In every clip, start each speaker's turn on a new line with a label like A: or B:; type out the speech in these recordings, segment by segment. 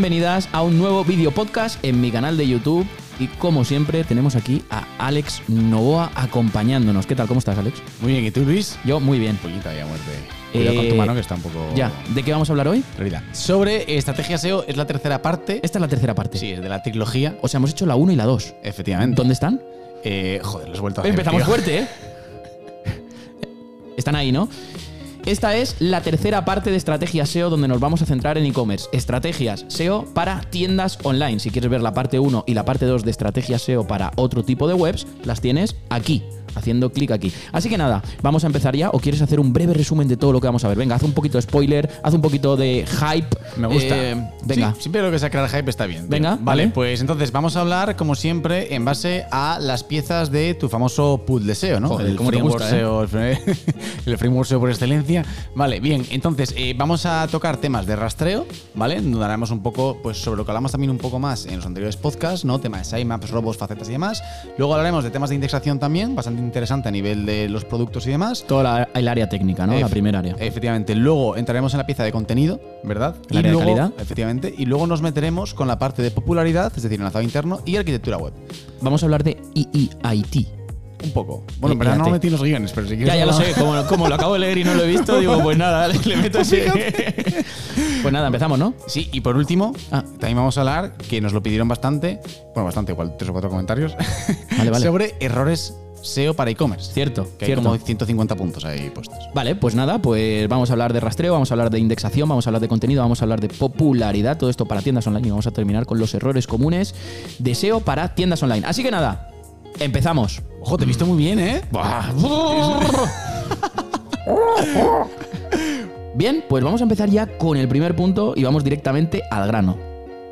A: bienvenidas a un nuevo video podcast en mi canal de YouTube. Y como siempre, tenemos aquí a Alex Novoa acompañándonos. ¿Qué tal? ¿Cómo estás, Alex?
B: Muy bien, ¿y tú, Luis?
A: Yo, muy bien.
B: Poquita ya muerte. Cuidado con tu
A: Eh,
B: mano que está un poco.
A: Ya, ¿de qué vamos a hablar hoy?
B: Realidad. Sobre estrategia SEO es la tercera parte.
A: Esta es la tercera parte.
B: Sí, es de la trilogía.
A: O sea, hemos hecho la 1 y la 2.
B: Efectivamente.
A: ¿Dónde están?
B: Eh, joder, los he vuelto a hacer.
A: Empezamos
B: tío.
A: fuerte, ¿eh? Están ahí, ¿no? Esta es la tercera parte de estrategia SEO donde nos vamos a centrar en e-commerce. Estrategias SEO para tiendas online. Si quieres ver la parte 1 y la parte 2 de estrategia SEO para otro tipo de webs, las tienes aquí, haciendo clic aquí. Así que nada, vamos a empezar ya. ¿O quieres hacer un breve resumen de todo lo que vamos a ver? Venga, haz un poquito de spoiler, haz un poquito de hype.
B: Me gusta.
A: Eh, venga.
B: Sí, siempre lo que sea crear hype está bien. tío.
A: Venga,
B: vale,
A: vale.
B: pues entonces vamos a hablar, como siempre, en base a las piezas de tu famoso de SEO, ¿no?
A: Joder,
B: el
A: cómo
B: framework
A: gusta, ¿eh?
B: SEO, el el framework SEO por excelencia. Vale, bien, entonces eh, vamos a tocar temas de rastreo, ¿vale? Donde hablaremos un poco, pues sobre lo que hablamos también un poco más en los anteriores podcasts, ¿no? Temas de sitemaps, robos, facetas y demás. Luego hablaremos de temas de indexación también, bastante interesante a nivel de los productos y demás.
A: Todo la- el área técnica, ¿no? la primera área.
B: Efectivamente. Luego entraremos en la pieza de contenido, ¿verdad?
A: El área de calidad.
B: Efectivamente. Y luego nos meteremos con la parte de popularidad, es decir, enlazado interno y arquitectura web.
A: Vamos a hablar de EEIT.
B: Un poco. Bueno, en
A: Y-
B: verdad no metí los guiones, pero si quieres.
A: Ya, ya lo sé, como, como lo acabo de leer y no lo he visto, digo, pues nada, le meto ese. Pues nada, empezamos, ¿no?
B: Sí, y por último,
A: Ah.
B: también vamos a hablar, que nos lo pidieron bastante, bueno, bastante, igual tres o cuatro comentarios,
A: Vale, vale.
B: sobre errores SEO para e-commerce.
A: Cierto,
B: Que
A: cierto.
B: hay como 150 puntos ahí puestos.
A: Vale, pues nada, pues vamos a hablar de rastreo, vamos a hablar de indexación, vamos a hablar de contenido, vamos a hablar de popularidad, todo esto para tiendas online y vamos a terminar con los errores comunes de SEO para tiendas online. Así que nada, empezamos.
B: Ojo, te he visto muy bien, ¿eh?
A: Bien, pues vamos a empezar ya con el primer punto y vamos directamente al grano.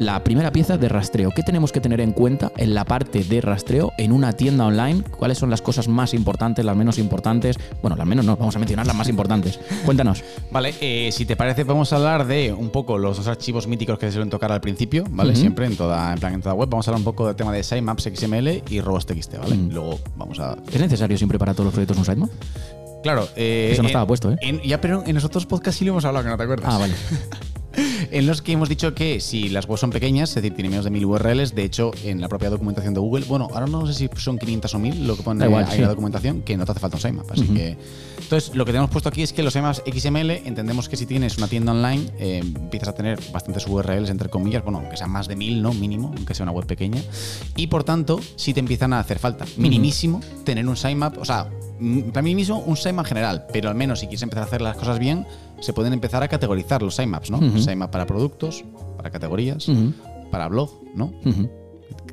A: La primera pieza de rastreo. ¿Qué tenemos que tener en cuenta en la parte de rastreo en una tienda online? ¿Cuáles son las cosas más importantes, las menos importantes? Bueno, las menos no, vamos a mencionar las más importantes. Cuéntanos.
B: Vale, eh, si te parece, vamos a hablar de un poco los dos archivos míticos que se suelen tocar al principio, ¿vale? Siempre en toda, en plan, en toda web. Vamos a hablar un poco del tema de sitemaps XML y robots.txt, ¿vale?
A: Mm.
B: Luego vamos a.
A: ¿Es necesario siempre para todos los proyectos un sitemap?
B: Claro, eh,
A: Eso no
B: en-
A: estaba puesto, ¿eh?
B: en- ya, pero en los otros podcasts sí lo hemos hablado, que no te acuerdas.
A: Ah, vale.
B: En los que hemos dicho que si las webs son pequeñas, es decir, tienen menos de 1000 URLs, de hecho, en la propia documentación de Google, bueno, ahora no sé si son 500 o 1000 lo que pone
A: igual,
B: ahí
A: sí.
B: en la documentación, que no te hace falta un sitemap. Así que. Entonces, lo que tenemos puesto aquí es que los sitemaps XML, entendemos que si tienes una tienda online, eh, empiezas a tener bastantes URLs, entre comillas, bueno, aunque sean más de 1000, ¿no? Mínimo, aunque sea una web pequeña. Y por tanto, sí te empiezan a hacer falta. Minimísimo tener un sitemap, o sea, para mí mismo un sitemap general, pero al menos si quieres empezar a hacer las cosas bien, se pueden empezar a categorizar los sitemaps, ¿no? Sitemap para productos, para categorías, para blog, ¿no?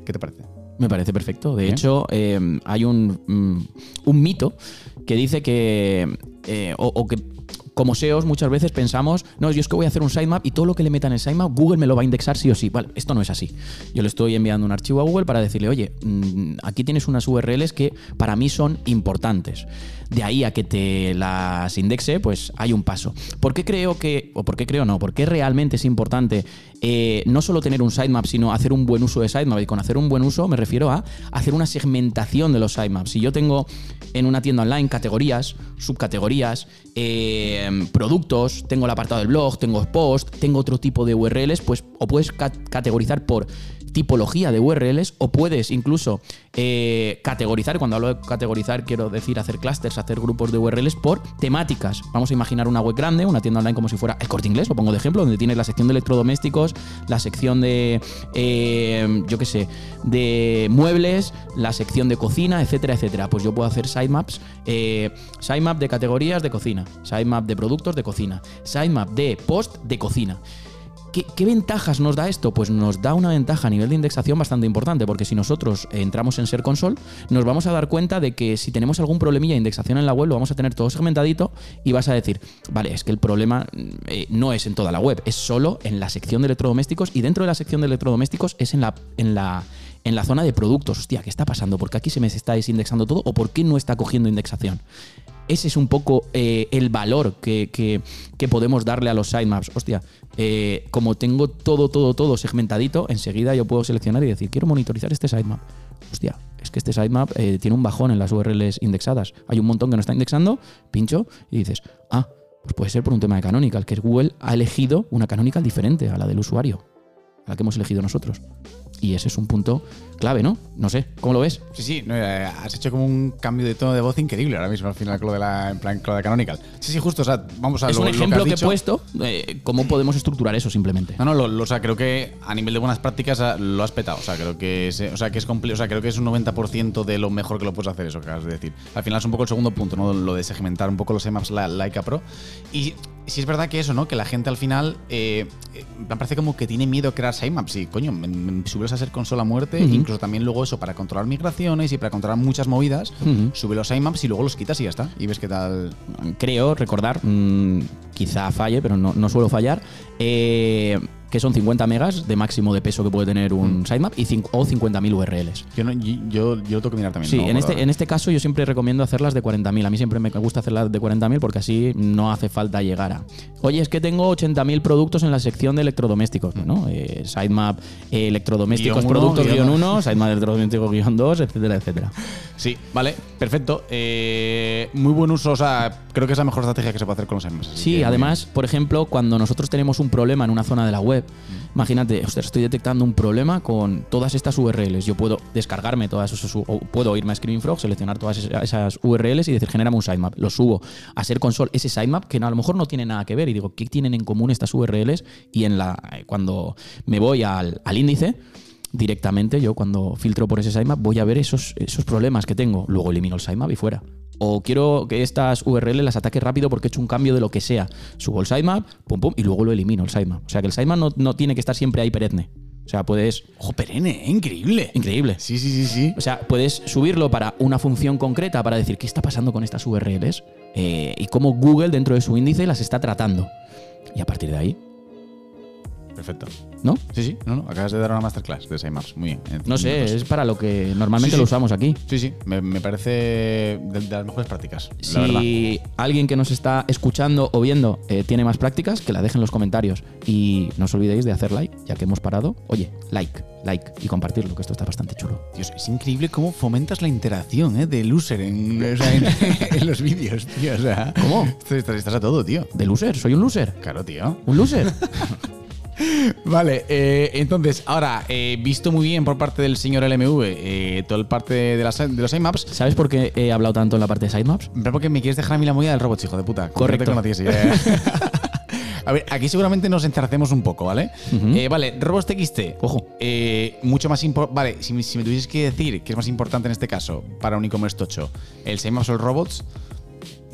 B: ¿Qué te parece?
A: Me parece perfecto. De
B: Bien.
A: hecho, eh, hay un, mm, un mito que dice que, eh, o, o que como SEOs muchas veces pensamos, no, yo es que voy a hacer un sitemap y todo lo que le meta en el sitemap, Google me lo va a indexar sí o sí. Vale, esto no es así. Yo le estoy enviando un archivo a Google para decirle, oye, mm, aquí tienes unas URLs que para mí son importantes. De ahí a que te las indexe, pues hay un paso. ¿Por qué creo que, o por qué creo no, por qué realmente es importante eh, no solo tener un sitemap, sino hacer un buen uso de sitemap? Y con hacer un buen uso me refiero a hacer una segmentación de los sitemaps. Si yo tengo en una tienda online categorías, subcategorías, eh, productos, tengo el apartado del blog, tengo post, tengo otro tipo de URLs, pues o puedes ca- categorizar por tipología de URLs o puedes incluso eh, categorizar, cuando hablo de categorizar quiero decir hacer clusters, hacer grupos de URLs por temáticas. Vamos a imaginar una web grande, una tienda online como si fuera el corte inglés, lo pongo de ejemplo, donde tienes la sección de electrodomésticos, la sección de, eh, yo qué sé, de muebles, la sección de cocina, etcétera, etcétera. Pues yo puedo hacer sitemaps, eh, sitemap de categorías de cocina, sitemap de productos de cocina, sitemap de post de cocina. ¿Qué, ventajas nos da esto? Pues nos da una ventaja a nivel de indexación bastante importante, porque si nosotros entramos en Ser Console, nos vamos a dar cuenta de que si tenemos algún problemilla de indexación en la web, lo vamos a tener todo segmentadito y vas a decir, vale, es que el problema eh, no es en toda la web, es solo en la sección de electrodomésticos y dentro de la sección de electrodomésticos es en la, en la, en la zona de productos. Hostia, ¿qué está pasando? ¿Por qué aquí se me está desindexando todo o por qué no está cogiendo indexación? Ese es un poco eh, el valor que, que- podemos darle a los sitemaps. Hostia, eh, como tengo todo, todo, todo segmentadito, enseguida yo puedo seleccionar y decir, quiero monitorizar este sitemap. Hostia, es que este sitemap eh, tiene un bajón en las URLs indexadas. Hay un montón que no está indexando, pincho y dices, ah, pues puede ser por un tema de canonical, que Google ha elegido una canonical diferente a la del usuario. La que hemos elegido nosotros. Y ese es un punto clave, ¿no? No sé, ¿cómo lo ves?
B: Sí, sí, no, eh, has hecho como un cambio de tono de voz increíble ahora mismo al final con lo de la, en plan, con lo de Canonical. Sí, sí, justo, o sea, vamos a
A: es
B: lo-
A: un
B: lo
A: ejemplo que, he puesto, eh, cómo podemos estructurar eso simplemente.
B: No, no, lo, lo- o sea, creo que a nivel de buenas prácticas ah, lo has petado. O sea, creo que es, o sea, que es o sea, creo que es un 90% de lo mejor que lo puedes hacer, eso que acabas de decir. Al final es un poco el segundo punto, ¿no? Lo de segmentar un poco los emaps la, Laika Pro. Y sí es verdad que eso, ¿no? Que la gente al final eh, eh, me parece como que tiene miedo a crear sitemaps. Y coño, me, me subes a ser consola a muerte, incluso también luego eso para controlar migraciones y para controlar muchas movidas, sube los sitemaps y luego los quitas y ya está. Y ves qué tal.
A: creo recordar, mm, quizá falle, pero no, no suelo fallar, eh, que son 50 megas de máximo de peso que puede tener un sitemap y o 50.000 URLs.
B: Yo, no- yo, yo, tengo que mirar también.
A: Sí,
B: no
A: en, este, en este caso yo siempre recomiendo hacerlas de 40.000. A mí siempre me gusta hacerlas de 40.000 porque así no hace falta llegar a. Oye, es que tengo 80.000 productos en la sección de electrodomésticos. ¿no? Eh, sitemap, eh, electrodomésticos,
B: Guión
A: productos,
B: guion
A: guion
B: dos.
A: 1, sitemap, electrodomésticos, guion 2, etcétera, etcétera.
B: Sí, vale, perfecto. Eh, muy buen uso, o sea, creo que es la mejor estrategia que se puede hacer con los así
A: Sí, además, por ejemplo, cuando nosotros tenemos un problema en una zona de la web, imagínate, estoy detectando un problema con todas estas URLs. Yo puedo descargarme todas esas, o puedo irme a Screen Frog, seleccionar todas esa- esas URLs y decir, genérame un sitemap. Lo subo a ser console ese sitemap que a lo mejor no tiene nada que ver. Y digo, ¿qué tienen en común estas URLs? Y en la, eh, cuando me voy al, al índice, directamente yo cuando filtro por ese sitemap voy a ver esos, esos problemas que tengo. Luego elimino el sitemap y fuera. O quiero que estas URL las ataque rápido porque he hecho un cambio de lo que sea. Subo el sitemap, pum pum, y luego lo elimino el sitemap. O sea que el sitemap no, no tiene que estar siempre ahí perenne. O sea, puedes...
B: Ojo, perenne, ¿eh? increíble.
A: Increíble.
B: Sí, sí, sí, sí.
A: O sea, puedes subirlo para una función concreta para decir qué está pasando con estas URLs eh, y cómo Google dentro de su índice las está tratando. Y a partir de ahí,
B: Perfecto.
A: ¿no?
B: Sí, sí, no, no, acabas de dar una masterclass de sitemaps. Muy bien. En
A: No sé,
B: minutos.
A: es para lo que normalmente
B: Sí,
A: lo
B: sí.
A: usamos aquí.
B: Sí, sí, me, me parece de, de las mejores prácticas, la verdad.
A: Si alguien que nos está escuchando o viendo eh, tiene más prácticas, que la dejen en los comentarios. Y no os olvidéis de hacer like, ya que hemos parado. Oye, like, like y compartirlo, que esto está bastante chulo.
B: Dios, es increíble cómo fomentas la interacción ¿eh? en, o sea, en- en los vídeos, tío. O sea,
A: ¿Cómo?
B: Estás, estás a todo, tío.
A: ¿De loser? ¿Soy un loser?
B: Claro, tío.
A: ¿Un loser?
B: Vale, eh, entonces, ahora, eh, visto muy bien por parte del señor LMV eh, toda el parte de, las, de los IMAPs,
A: ¿Sabes por qué he hablado tanto en la parte de sitemaps?
B: porque me quieres dejar a mí la movida del robot, hijo de puta.
A: Correcto.
B: no te ya. A ver, aquí seguramente nos encercemos un poco, ¿vale?
A: Ujú.
B: Eh, vale, robots TXT.
A: Ojo.
B: Eh, mucho más importante. Vale, si, me- si me tuvieses que decir qué es más importante en este caso para un e-commerce tocho, el SEMAPS o el robots,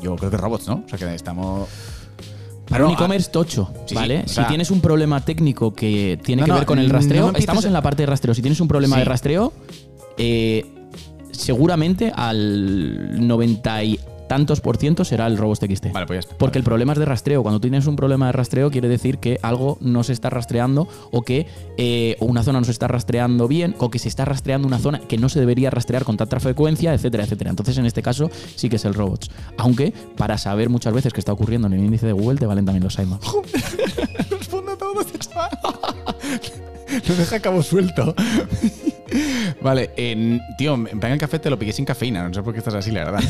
B: yo creo que robots, ¿no? O sea que estamos.
A: Para un
B: No,
A: e-commerce tocho,
B: sí,
A: ¿vale?
B: sí,
A: si
B: sea-
A: tienes un problema técnico que tiene
B: No,
A: que
B: no,
A: ver con el rastreo, estamos en la parte de rastreo. Si tienes un problema
B: Sí.
A: de rastreo, eh, seguramente al 90 y tantos por ciento será el Robots TXT.
B: Vale, pues ya está.
A: Porque el problema es de rastreo. Cuando tienes un problema de rastreo, quiere decir que algo no se está rastreando o que eh, una zona no se está rastreando bien o que se está rastreando una zona que no se debería rastrear con tanta frecuencia, etcétera, etcétera. Entonces, en este caso, sí que es el robots. Aunque para saber muchas veces qué está ocurriendo en el índice de Google, te valen también los sitemaps.
B: Responde a todo, chaval. Lo deja cabo suelto. vale, tío, en plan el café te lo piqué sin cafeína, no sé por qué estás así, la verdad.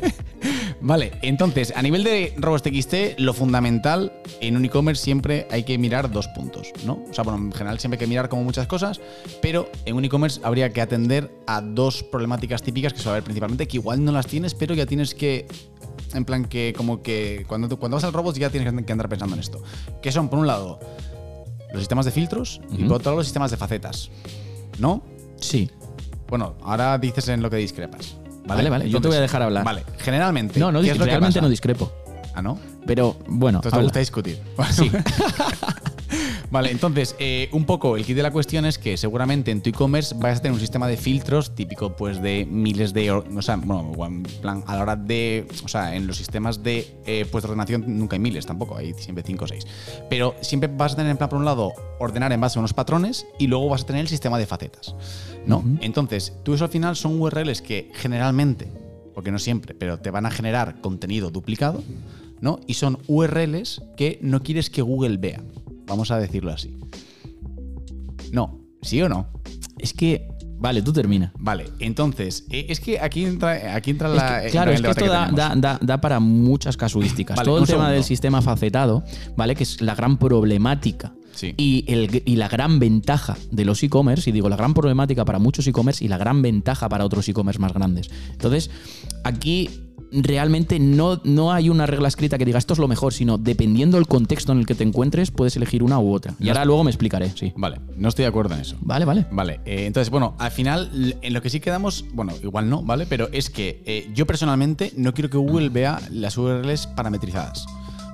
B: vale, entonces, a nivel de robots TXT, lo fundamental en un e-commerce siempre hay que mirar dos puntos, ¿no? O sea, bueno, en general siempre hay que mirar como muchas cosas, pero en un e-commerce habría que atender a dos problemáticas típicas que suele haber principalmente, que igual no las tienes, pero ya tienes que en plan que como que cuando, tú- cuando vas al robot ya tienes que andar pensando en esto. Que son, por un lado, los sistemas de filtros y por otro lado los sistemas de facetas. ¿No?
A: Sí.
B: Bueno, ahora dices en lo que discrepas.
A: Vale, vale, yo te voy a dejar hablar.
B: Vale, generalmente.
A: No, no,
B: ¿qué es lo que
A: realmente
B: pasa?
A: no discrepo.
B: Ah, ¿no?
A: Pero bueno,
B: Entonces te
A: habla.
B: gusta discutir.
A: Sí.
B: Vale, entonces, eh, un poco el kit de la cuestión es que seguramente en tu e-commerce vas a tener un sistema de filtros típico pues de miles de... O sea, bueno, en plan, a la hora de... O sea, en los sistemas de eh, pues, de ordenación nunca hay miles tampoco, hay siempre 5 o 6. Pero siempre vas a tener en plan, por un lado, ordenar en base a unos patrones y luego vas a tener el sistema de facetas. ¿No? Entonces, tú eso al final son URLs que generalmente, porque no siempre, pero te van a generar contenido duplicado, ¿no? Y son URLs que no quieres que Google vea. Vamos a decirlo así. No, ¿sí o no?
A: Es que, vale, tú termina.
B: Vale, entonces, eh, es que aquí entra, aquí entra
A: Es que, claro,
B: entra
A: es que esto da, da- da- da para muchas casuísticas.
B: Vale,
A: Todo el tema
B: segundo.
A: del sistema facetado, ¿vale? Que es la gran problemática
B: Sí.
A: Y, el- y la gran ventaja de los e-commerce, y digo la gran problemática para muchos e-commerce y la gran ventaja para otros e-commerce más grandes. Entonces, aquí realmente no, no hay una regla escrita que diga esto es lo mejor, sino dependiendo del contexto en el que te encuentres, puedes elegir una u otra. Y ahora luego me explicaré, sí.
B: Vale, no estoy de acuerdo en eso.
A: Vale, vale.
B: Vale, eh, entonces, bueno, al final, en lo que sí quedamos, bueno, igual no, ¿vale? Pero es que eh, yo personalmente no quiero que Google vea las URLs parametrizadas.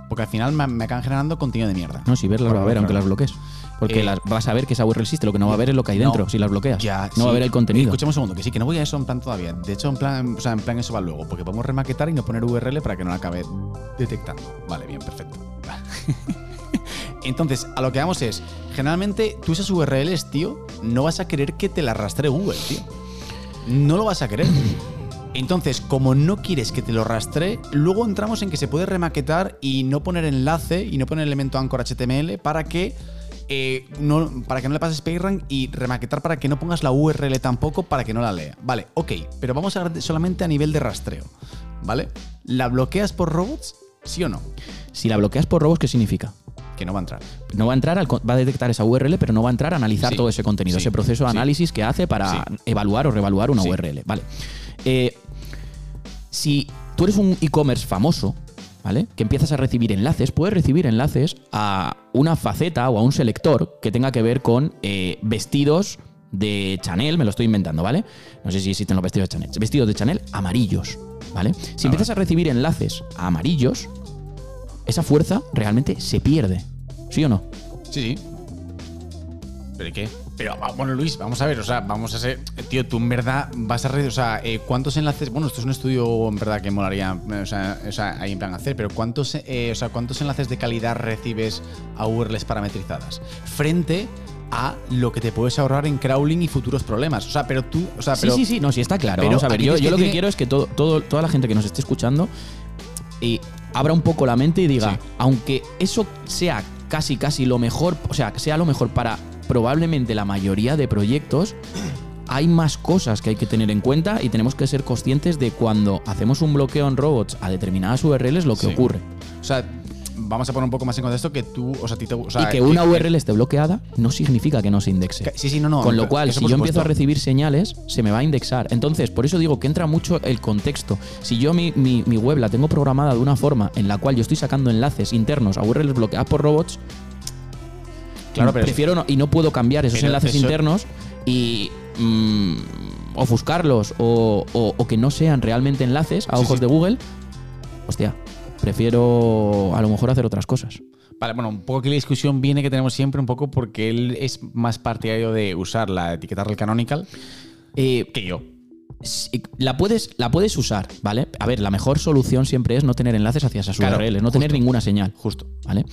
B: Porque al final me, me acaban generando contenido de mierda.
A: No, si verlas va a ver, aunque las bloquees. Porque
B: Eh,
A: las, vas a ver que esa URL existe, lo que no va a ver es lo que hay dentro,
B: No,
A: si las bloqueas.
B: Ya,
A: no va a ver el contenido.
B: Escuchemos un segundo, que sí, que no voy a eso en plan todavía. De hecho, en plan, o sea, en plan eso va luego, porque podemos remaquetar y no poner URL para que no la acabe detectando. Vale, bien, perfecto. Entonces, a lo que vamos es, generalmente tú esas URLs, tío, no vas a querer que te las rastre Google, tío. No lo vas a querer. Entonces, como no quieres que te lo rastree, luego entramos en que se puede remaquetar y no poner enlace y no poner elemento anchor HTML para que eh, no, para que no le pases PageRank y remaquetar para que no pongas la URL tampoco para que no la lea. Vale, ok, pero vamos a solamente a nivel de rastreo, ¿vale? ¿La bloqueas por robots? ¿Sí o no?
A: Si la bloqueas por robos, ¿qué significa?
B: Que no va a entrar.
A: No va a entrar, va a detectar esa URL, pero no va a entrar a analizar
B: Sí,
A: todo ese contenido,
B: sí,
A: ese proceso de
B: sí.
A: análisis que hace para evaluar o revaluar una. URL. Vale. Eh, si tú eres un e-commerce famoso, ¿vale? Que empiezas a recibir enlaces, puedes recibir enlaces a una faceta o a un selector que tenga que ver con eh, vestidos de Chanel, me lo estoy inventando, ¿vale? No sé si existen los vestidos de Chanel. Vestidos de Chanel amarillos, ¿vale? Si empiezas a recibir enlaces a amarillos, esa fuerza realmente se pierde. ¿Sí o no?
B: Sí. ¿Pero qué? Pero ah, bueno, Luis, vamos a ver, o sea, vamos a ser. Tío, tú en verdad vas a. re- O sea, eh, ¿cuántos enlaces? Bueno, esto es un estudio en verdad que molaría. eh, O sea, o sea ahí en plan hacer, pero ¿cuántos, eh, o sea, ¿cuántos enlaces de calidad recibes a URLs parametrizadas? Frente a lo que te puedes ahorrar en crawling y futuros problemas. O sea, pero tú. O sea,
A: Sí,
B: pero,
A: sí, sí, no, sí está claro.
B: pero
A: Vamos a ver, yo, lo que
B: tiene-
A: quiero es que todo, todo- toda la gente que nos esté escuchando y abra un poco la mente y diga,
B: Sí.
A: aunque eso sea casi, casi lo mejor, o sea, que sea lo mejor para probablemente la mayoría de proyectos, hay más cosas que hay que tener en cuenta y tenemos que ser conscientes de cuando hacemos un bloqueo en robots a determinadas URLs lo que
B: Sí.
A: ocurre.
B: O sea, vamos a poner un poco más en contexto que tú. O sea, a ti te. O sea,
A: y que una URL esté bloqueada no significa que no se indexe.
B: que- Sí, sí, no, no.
A: Con lo cual, si yo empiezo a recibir señales, se me va a indexar. Entonces, por eso digo que entra mucho el contexto. Si yo mi, mi- mi web la tengo programada de una forma en la cual yo estoy sacando enlaces internos a URLs bloqueadas por robots,
B: Claro, pero-
A: prefiero no- y no puedo cambiar esos enlaces
B: eso-
A: internos y mm, ofuscarlos o, o- o que no sean realmente enlaces a ojos
B: sí.
A: de Google. Hostia, prefiero a lo mejor hacer otras cosas.
B: Vale, bueno, un poco que la discusión viene que tenemos siempre, un poco porque él es más partidario de usar la etiqueta del canonical
A: Eh,
B: que yo.
A: La puedes, la puedes usar, ¿vale? A ver, la mejor solución siempre es no tener enlaces hacia esas
B: Claro,
A: URLs, no tener ninguna señal,
B: Justo.
A: ¿vale?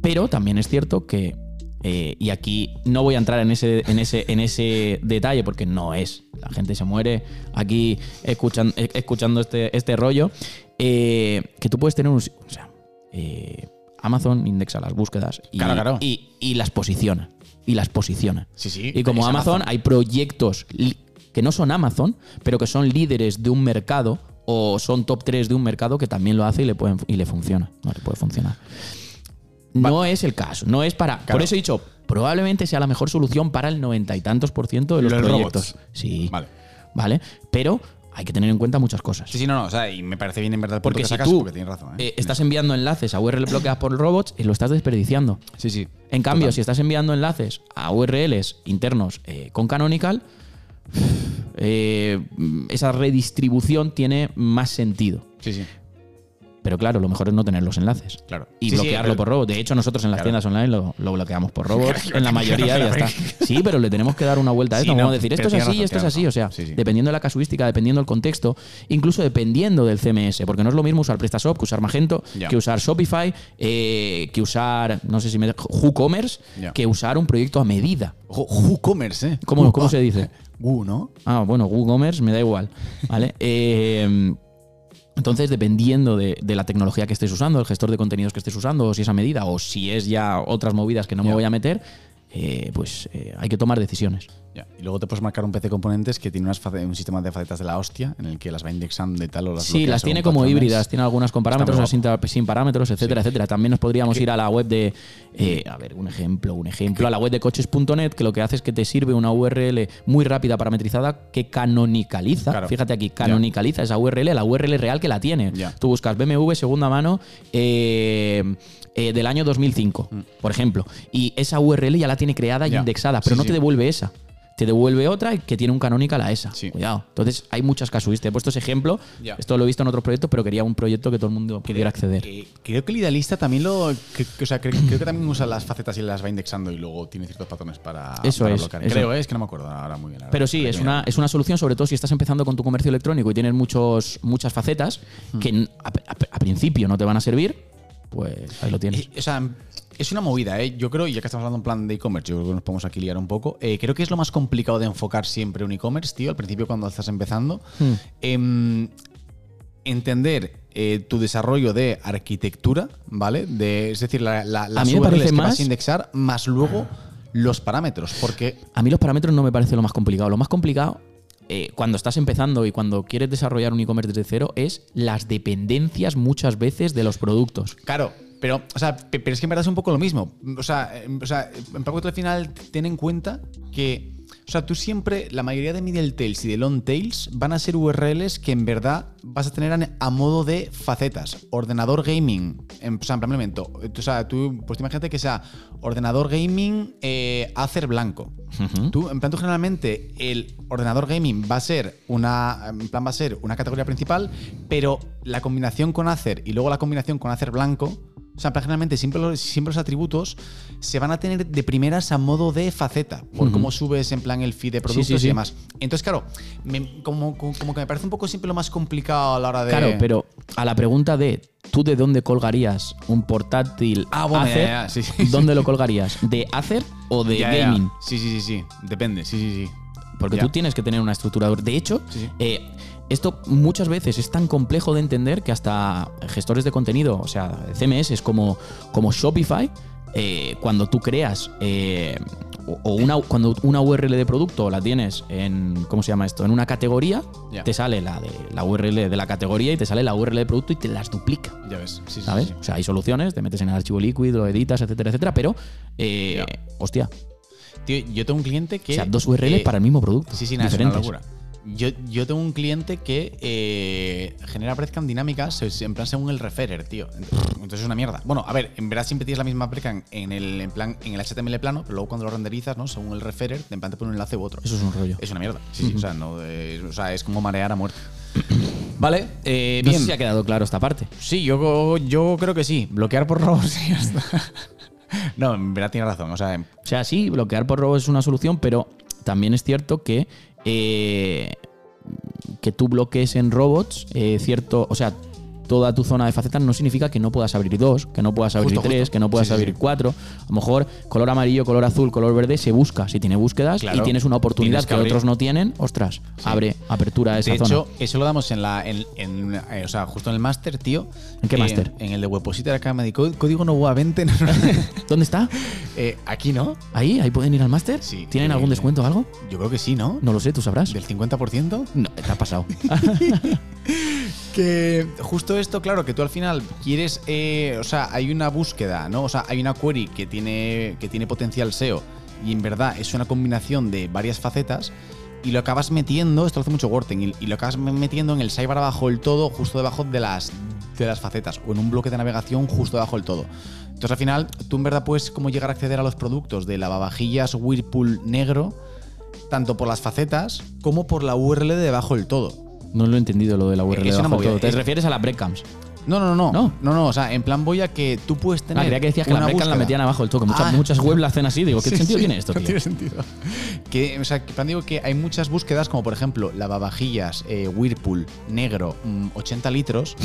A: Pero también es cierto que, eh, y aquí no voy a entrar en ese, en, ese, en ese detalle porque no es. La gente se muere aquí escuchan- eh, escuchando este, este rollo. eh, que tú puedes tener un. O sea, eh, Amazon indexa las búsquedas y,
B: Claro, claro.
A: y- y las posiciona. Y las posiciona.
B: Sí, sí.
A: Y como
B: es
A: Amazon, hay proyectos que no son Amazon, pero que son líderes de un mercado o son top 3 de un mercado que también lo hace y le, pueden, y le funciona. No le puede funcionar. No es el caso. No es para.
B: Claro.
A: Por eso he dicho, probablemente sea la mejor solución para el noventa y tantos por ciento de los
B: Los
A: proyectos.
B: robots.
A: Sí.
B: Vale.
A: Vale. Pero hay que tener en cuenta muchas cosas.
B: Sí, sí, no, no. O sea, y me parece bien en verdad
A: Porque
B: que
A: si
B: sacas,
A: tú
B: porque tienes razón. ¿eh?
A: eh, estás enviando enlaces a URL bloqueadas por robots y lo estás desperdiciando.
B: sí, sí.
A: En cambio,
B: Total.
A: si estás enviando enlaces a URLs internos eh, con Canonical, eh, esa redistribución tiene más sentido.
B: Sí, sí.
A: Pero claro, lo mejor es no tener los enlaces.
B: Claro.
A: Y
B: Sí,
A: bloquearlo por robots. De hecho, nosotros en las
B: Claro.
A: tiendas online lo, lo bloqueamos por robots.
B: Claro,
A: en la mayoría y ya está. Sí, pero le tenemos que dar una vuelta a
B: Sí,
A: esto.
B: no,
A: Vamos a decir, esto es así y esto es así. O sea, dependiendo de la casuística, dependiendo del contexto, incluso dependiendo del CMS. Porque no es lo mismo usar PrestaShop que usar Magento, que usar Shopify, eh, que usar, no sé si me. WooCommerce, que usar un proyecto a medida.
B: WooCommerce, ¿eh?
A: ¿Cómo, cómo se dice?
B: Woo, ¿no?
A: Ah, bueno, WooCommerce me da igual. ¿Vale? Eh, entonces, dependiendo de, de la tecnología que estés usando, el gestor de contenidos que estés usando, o si es a medida, o si es ya otras movidas que no me voy a meter, eh, pues eh, hay que tomar decisiones.
B: Ya. Y luego te puedes marcar un PC componentes que tiene unas un sistema de facetas de la hostia en el que las va indexando y tal. O las
A: Sí, las tiene como
B: patrones.
A: híbridas, tiene algunas con parámetros, otras sin, sin parámetros, etcétera, etcétera. También nos podríamos ir a la web de, eh, a ver, un ejemplo, un ejemplo, a la web de coches.net, que lo que hace es que te sirve una URL muy rápida parametrizada que canonicaliza,
B: Claro.
A: fíjate aquí, canonicaliza esa URL, la URL real que la tiene.
B: Ya.
A: Tú buscas BMW segunda mano eh, eh, del año 2005, por ejemplo, y esa URL ya la tiene creada y
B: Mm.
A: Indexada, pero
B: Sí,
A: no
B: sí.
A: te devuelve esa. Te devuelve otra que tiene un canonical a esa.
B: Sí.
A: Cuidado. Entonces, hay muchas casuísticas. He puesto ese ejemplo. Esto lo he visto en otros proyectos, pero quería un proyecto que todo el mundo pudiera acceder.
B: Eh, creo que el idealista también lo. que- que- o sea, creo, creo que también usa las facetas y las va indexando y luego tiene ciertos patrones para,
A: Eso
B: para
A: es,
B: bloquear.
A: eso.
B: Creo, eh, es que no me acuerdo ahora muy bien.
A: Pero sí, es una, es una solución, sobre todo si estás empezando con tu comercio electrónico y tienes muchos, muchas facetas que a, a- a principio no te van a servir, pues ahí lo tienes.
B: Eh, o sea, es una movida, ¿eh? Yo creo, y ya que estamos hablando en plan de e-commerce, yo creo que nos podemos aquí liar un poco. eh, creo que es lo más complicado de enfocar siempre un e-commerce, tío, al principio cuando estás empezando.
A: Hmm.
B: Em, entender eh, tu desarrollo de arquitectura, ¿vale? De, es decir, la, la, las URLs que vas
A: más-
B: a indexar, más luego los parámetros. Porque
A: A mí los parámetros no me parece lo más complicado. Lo más complicado, eh, cuando estás empezando y cuando quieres desarrollar un e-commerce desde cero, es las dependencias muchas veces de los productos.
B: Claro, pero, o sea, pe- pero es que en verdad es un poco lo mismo. O sea, em, o sea en poco al final ten en cuenta que, o sea, tú siempre, la mayoría de middle tails y de long tails van a ser URLs que en verdad vas a tener a, a modo de facetas. Ordenador gaming, en, o sea, en plan elemento. O sea, tú, pues imagínate que sea ordenador gaming eh, Acer blanco. Tú, en plan, tú generalmente el ordenador gaming va a ser una, en plan, va a ser una categoría principal, pero la combinación con Acer y luego la combinación con Acer blanco, o sea, generalmente siempre los, siempre los atributos se van a tener de primeras a modo de faceta, por cómo subes en plan el feed de productos
A: sí, sí.
B: y demás. Entonces, claro, me- como, como, que me parece un poco siempre lo más complicado a la hora de.
A: Claro, pero a la pregunta de ¿tú de dónde colgarías un portátil
B: Ah, bueno,
A: Acer?
B: ya, ya, sí, sí,
A: ¿Dónde lo colgarías? ¿De Acer o de
B: Ya,
A: gaming?
B: Sí, sí, sí, sí. Depende, sí, sí, sí.
A: Porque tú tienes que tener una estructura. De hecho,
B: Sí, sí.
A: eh, esto muchas veces es tan complejo de entender que hasta gestores de contenido, o sea, CMS es como, como Shopify, eh, cuando tú creas eh, o una, cuando una URL de producto la tienes en, ¿cómo se llama esto? En una categoría, te sale la, de, la URL de la categoría y te sale la URL de producto y te las duplica.
B: Ya ves. Sí, sí,
A: ¿Sabes?
B: sí, sí.
A: O sea, hay soluciones, te metes en el archivo líquido, lo editas, etcétera, etcétera, pero, eh, hostia,
B: Tío, yo tengo un cliente que.
A: o sea, dos URLs
B: eh,
A: para el mismo producto.
B: Sí, sí, nada, es una
A: diferentes.
B: locura. Yo, yo tengo un cliente que eh, genera breadcam dinámicas en plan según el referer, tío. Entonces es una mierda. Bueno, a ver, en verdad siempre tienes la misma breadcam en el, en plan, en el HTML plano, pero luego cuando lo renderizas, ¿no? Según el referer, en plan te pone un enlace u otro.
A: Eso es un rollo.
B: Es una mierda. Sí, sí. O sea, no, eh, o sea, es como marear a muerte.
A: Vale, eh, no sé si ha quedado claro esta parte.
B: Sí, yo, yo creo que sí. Bloquear por robos y ya está. No, en verdad tienes razón. O sea,
A: O sea, sí, bloquear por robo es una solución, pero también es cierto que eh, que tú bloquees en robots eh, cierto, o sea, toda tu zona de facetas no significa que no puedas abrir dos, que no puedas abrir
B: Justo,
A: tres,
B: justo.
A: que no puedas
B: Sí,
A: abrir
B: sí.
A: cuatro. A lo mejor color amarillo, color azul, color verde se busca. Si tiene búsquedas
B: Claro.
A: y tienes una oportunidad
B: Tienes que
A: otros no tienen, ostras, abre apertura a esa
B: de
A: zona.
B: hecho, eso lo damos en la. En, en, eh, o sea, justo en el máster, tío.
A: ¿En qué
B: Eh,
A: máster?
B: En el de Webpositor Academy. Código, código Novoa 20. no, no.
A: ¿Dónde está?
B: Eh, aquí, ¿no?
A: ¿Ahí? ¿Ahí pueden ir al máster?
B: Sí.
A: ¿Tienen algún descuento o algo?
B: Yo creo que sí, ¿no?
A: No lo sé, tú sabrás.
B: Del 50%.
A: No, te ha pasado.
B: Que justo esto, claro, que tú al final quieres, eh, o sea, hay una búsqueda, ¿no? O sea, hay una query que tiene, que tiene potencial SEO y en verdad es una combinación de varias facetas y lo acabas metiendo, esto lo hace mucho Worten, y, lo acabas metiendo en el sidebar abajo del todo, justo debajo de las, de las facetas o en un bloque de navegación justo debajo del todo. Entonces al final tú en verdad puedes como llegar a acceder a los productos de lavavajillas Whirlpool negro, tanto por las facetas como por la URL de debajo del todo.
A: No lo he entendido lo de la URL
B: Es una movida,
A: todo. Te
B: es-
A: refieres a las breadcrums.
B: No, no, no,
A: ¿No?
B: no. No, o sea, en plan voy a que tú puedes tener.
A: Ah, creía que decías que las breadcrums la metían abajo del todo. Muchas,
B: Ah.
A: muchas webs la hacen así. Digo, ¿qué
B: Sí,
A: sentido
B: sí,
A: tiene esto,
B: no tiene sentido. Que, o sea, que en plan digo que hay muchas búsquedas, como por ejemplo lavavajillas eh, Whirlpool negro, mm, 80 litros,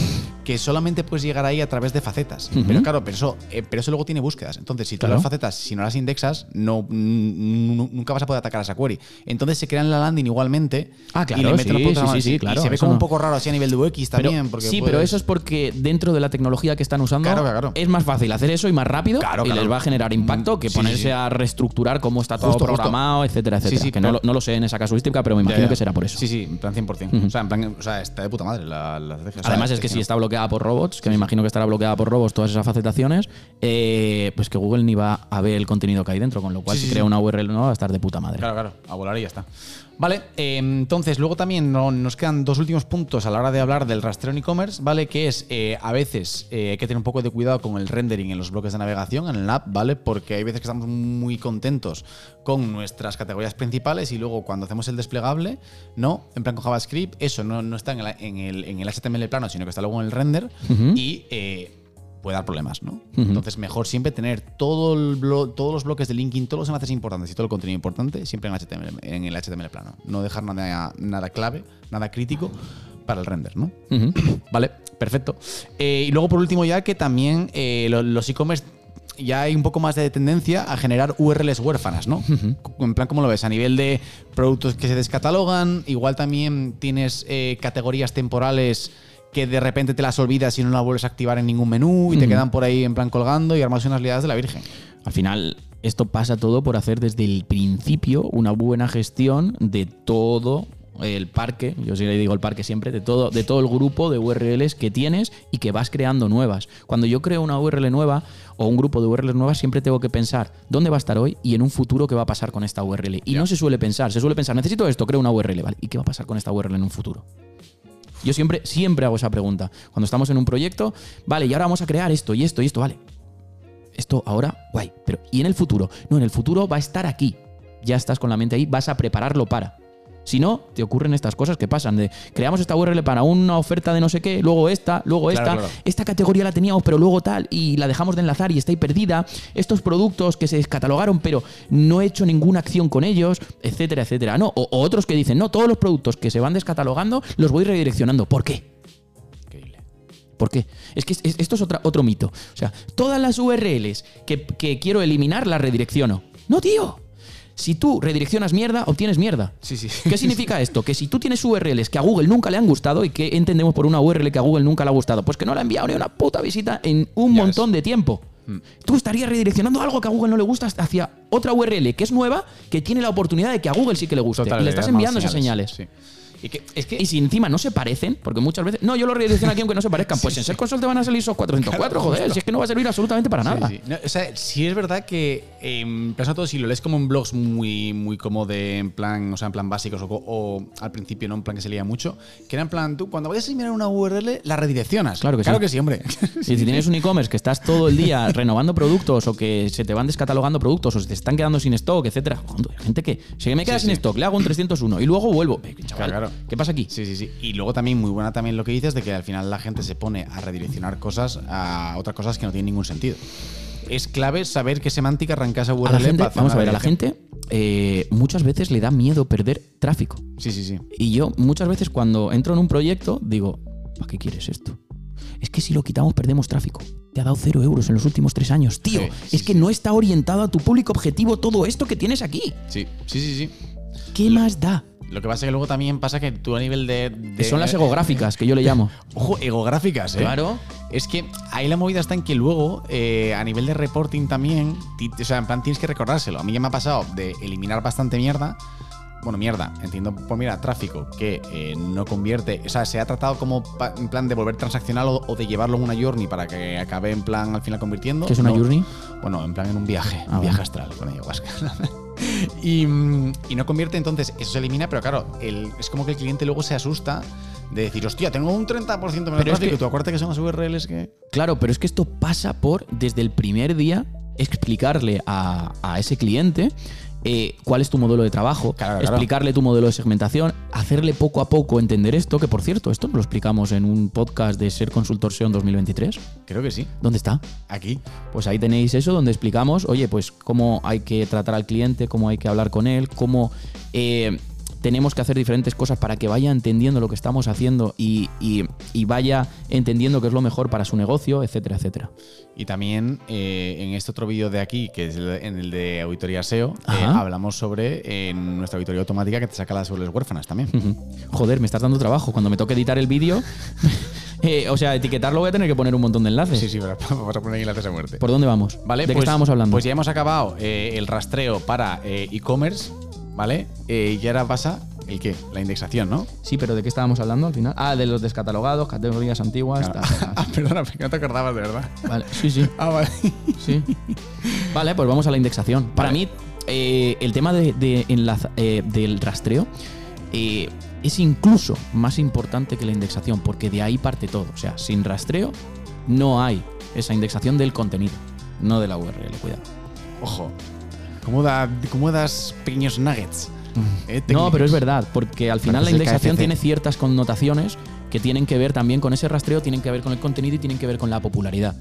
B: que solamente puedes llegar ahí a través de facetas. Pero claro, pero eso, eh, pero eso luego tiene búsquedas. Entonces, si tú
A: Claro.
B: las facetas, si no las indexas, no, nunca vas a poder atacar a esa query. Entonces se crean la landing igualmente.
A: Ah, claro,
B: y le meten los
A: sí,
B: a
A: sí, sí, sí,
B: Y
A: claro,
B: se ve como un poco raro así a nivel de UX
A: Pero-
B: también. porque
A: sí, pero eso es porque dentro de la tecnología que están usando
B: Claro, claro.
A: es más fácil hacer eso y más rápido
B: Claro,
A: y les va a generar impacto que
B: Sí,
A: ponerse
B: sí.
A: a reestructurar cómo está todo
B: Justo, justo.
A: programado, etcétera, etcétera.
B: sí,
A: que no, lo- no lo sé en esa casuística, pero me imagino
B: ya.
A: que será por eso.
B: Sí, sí, en plan 100%. O sea, en plan, o sea, está de puta madre la, la estrategia. O sea,
A: Además es que si está bloqueada por robots, que me imagino que estará bloqueada por robots todas esas facetaciones, eh, pues que Google ni va a ver el contenido que hay dentro, con lo cual si crea una URL nueva va a estar de puta madre.
B: Claro, claro, a volar y ya está. Vale, eh, entonces luego también no- nos quedan dos últimos puntos a la hora de hablar del rastreo en e-commerce, ¿vale? Que es, eh, a veces eh, hay que tener un poco de cuidado con el rendering en los bloques de navegación, en el app, ¿vale? Porque hay veces que estamos muy contentos con nuestras categorías principales y luego cuando hacemos el desplegable, no, en plan con JavaScript, eso no, no está en el, en, el, en el HTML plano, sino que está luego en el render y... puede dar problemas, ¿no? Entonces, mejor siempre tener todo el todos los bloques de linking, todos los enlaces importantes y todo el contenido importante siempre en, HTML, en el HTML plano. No dejar nada, nada clave, nada crítico para el render, ¿no? Vale, perfecto. Eh, y luego, por último, ya que también eh, lo- los e-commerce ya hay un poco más de tendencia a generar URLs huérfanas, ¿no? En plan, ¿cómo lo ves? A nivel de productos que se descatalogan, igual también tienes eh, categorías temporales que de repente te las olvidas y no las vuelves a activar en ningún menú y te quedan por ahí en plan colgando y armas unas liadas de la Virgen.
A: Al final, esto pasa todo por hacer desde el principio una buena gestión de todo el parque, yo sí le digo el parque siempre, de todo, de todo el grupo de URLs que tienes y que vas creando nuevas. Cuando yo creo una URL nueva o un grupo de URLs nuevas, siempre tengo que pensar dónde va a estar hoy y en un futuro qué va a pasar con esta URL. Y no se suele pensar, se suele pensar, necesito esto, creo una URL, ¿vale? ¿Y qué va a pasar con esta URL en un futuro? Yo siempre, siempre hago esa pregunta. Cuando estamos en un proyecto, vale, y ahora vamos a crear esto y esto y esto, vale. Esto ahora, guay. Pero, ¿y en el futuro? No, en el futuro va a estar aquí. Ya estás con la mente ahí, vas a prepararlo para. Si no, te ocurren estas cosas que pasan de creamos esta URL para una oferta de no sé qué, luego esta, luego
B: Claro,
A: esta,
B: claro.
A: esta categoría la teníamos, pero luego tal, y la dejamos de enlazar y está ahí perdida. Estos productos que se descatalogaron, pero no he hecho ninguna acción con ellos, etcétera, etcétera. No, o, o otros que dicen, no, todos los productos que se van descatalogando los voy redireccionando. ¿Por qué?
B: Increíble.
A: ¿Por qué? Es que es- es- esto es otra- otro mito. O sea, todas las URLs que, que quiero eliminar las redirecciono. No, tío. Si tú redireccionas mierda, obtienes mierda.
B: Sí, sí.
A: ¿Qué significa esto? Que si tú tienes URLs que a Google nunca le han gustado y que entendemos por una URL que a Google nunca le ha gustado, pues que no le ha enviado ni una puta visita en un
B: Ya
A: montón de tiempo.
B: Mm.
A: Tú estarías redireccionando algo que a Google no le gusta hacia otra URL que es nueva, que tiene la oportunidad de que a Google sí que le guste.
B: Total,
A: y le estás enviando esas señales.
B: Sí. Y que, es que
A: Y si encima no se parecen, porque muchas veces. No, yo lo redirecciono aquí aunque no se parezcan. Pues en Ser Console te van a salir esos 404, joder. Si es que no va a servir absolutamente para nada.
B: Sí, sí. No, o sea, sí es verdad que, en plan, sobre todo si lo lees como en blogs muy, muy como de, en plan, o sea, en plan básicos o, o al principio, ¿no? En plan que se leía mucho, que era en plan, tú cuando vayas a eliminar una URL, la redireccionas.
A: Claro que sí.
B: Claro que sí, hombre.
A: Y si tienes un e-commerce que estás todo el día renovando productos o que se te van descatalogando productos o se te están quedando sin stock, etcétera. Joder, hay gente que si me queda
B: Sí,
A: sin
B: sí.
A: stock, le hago un 301 y luego vuelvo. Eh, chaval,
B: Claro, claro.
A: ¿Qué pasa aquí?
B: Sí, sí, sí. Y luego también muy buena también lo que dices de que al final la gente se pone a redireccionar cosas a otras cosas que no tienen ningún sentido. Es clave saber qué semántica arranca esa
A: A
B: URL
A: gente,
B: para
A: vamos a ver, a la gente eh, muchas veces le da miedo perder tráfico.
B: Sí, sí, sí.
A: Y yo muchas veces cuando entro en un proyecto digo, ¿para qué quieres esto? Es que si lo quitamos perdemos tráfico. Te ha dado cero euros en los últimos tres años. Tío,
B: Sí, sí,
A: es que
B: sí.
A: no está orientado a tu público objetivo todo esto que tienes aquí.
B: Sí, sí, sí, sí.
A: ¿Qué más da?
B: Lo que pasa es que luego también pasa que tú a nivel de. de-
A: son las egográficas, que yo le llamo.
B: Ojo, egográficas, ¿eh?
A: Claro.
B: Es que ahí la movida está en que luego, eh, a nivel de reporting también, o sea, en plan tienes que recordárselo. A mí ya me ha pasado de eliminar bastante mierda. Bueno, mierda, entiendo por mira, tráfico que eh, no convierte, o sea, se ha tratado como en plan de volver transaccional o, o de llevarlo en una journey para que acabe en plan al final convirtiendo.
A: ¿Qué es una
B: No.
A: journey?
B: Bueno, en plan en un viaje,
A: Ah,
B: un viaje
A: vale.
B: astral con ayahuasca. y, mm, y no convierte, entonces eso se elimina, pero claro, el- es como que el cliente luego se asusta de decir, hostia, tengo un 30% menos
A: Pero es
B: tráfico
A: que-
B: tú acuérdate que son las URLs que...
A: Claro, pero es que esto pasa por, desde el primer día, explicarle a, a ese cliente eh, cuál es tu modelo de trabajo,
B: Claro, claro.
A: explicarle tu modelo de segmentación, hacerle poco a poco entender esto, que por cierto, esto nos lo explicamos en un podcast de Ser Consultor SEO en 2023.
B: Creo que sí.
A: ¿Dónde está?
B: Aquí.
A: Pues ahí tenéis eso donde explicamos, oye, pues cómo hay que tratar al cliente, cómo hay que hablar con él, cómo eh, tenemos que hacer diferentes cosas para que vaya entendiendo lo que estamos haciendo y, y- y vaya entendiendo qué es lo mejor para su negocio, etcétera, etcétera.
B: Y también eh, en este otro vídeo de aquí, que es el- en el de auditoría SEO, eh, hablamos sobre eh, nuestra auditoría automática que te saca las URLs huérfanas también.
A: Joder, me estás dando trabajo. Cuando me toque editar el vídeo, o sea, etiquetarlo voy a tener que poner un montón de enlaces.
B: Sí, sí, pero vamos a poner enlaces a muerte.
A: ¿Por dónde vamos?
B: ¿Vale?
A: ¿De qué
B: pues,
A: estábamos hablando?
B: Pues ya hemos acabado el rastreo para e-commerce, ¿vale? Eh, y ahora pasa el qué? La indexación, ¿no?
A: Sí, pero ¿de qué estábamos hablando al final? Ah, de los descatalogados, categorías antiguas.
B: Claro.
A: tal, tal,
B: ah, perdona, no te acordabas de verdad.
A: Vale, sí, sí.
B: Ah, vale.
A: Sí. Vale, pues vamos a la indexación. Para mí, eh, el tema de, de enlaza- eh, del rastreo eh, es incluso más importante que la indexación, porque de ahí parte todo. O sea, sin rastreo no hay esa indexación del contenido, no de la URL, cuidado.
B: Ojo. ¿Cómo, da, cómo das pequeños nuggets? eh,
A: No, pero es verdad, porque al final la indexación tiene ciertas connotaciones que tienen que ver también con ese rastreo, tienen que ver con el contenido y tienen que ver con la popularidad.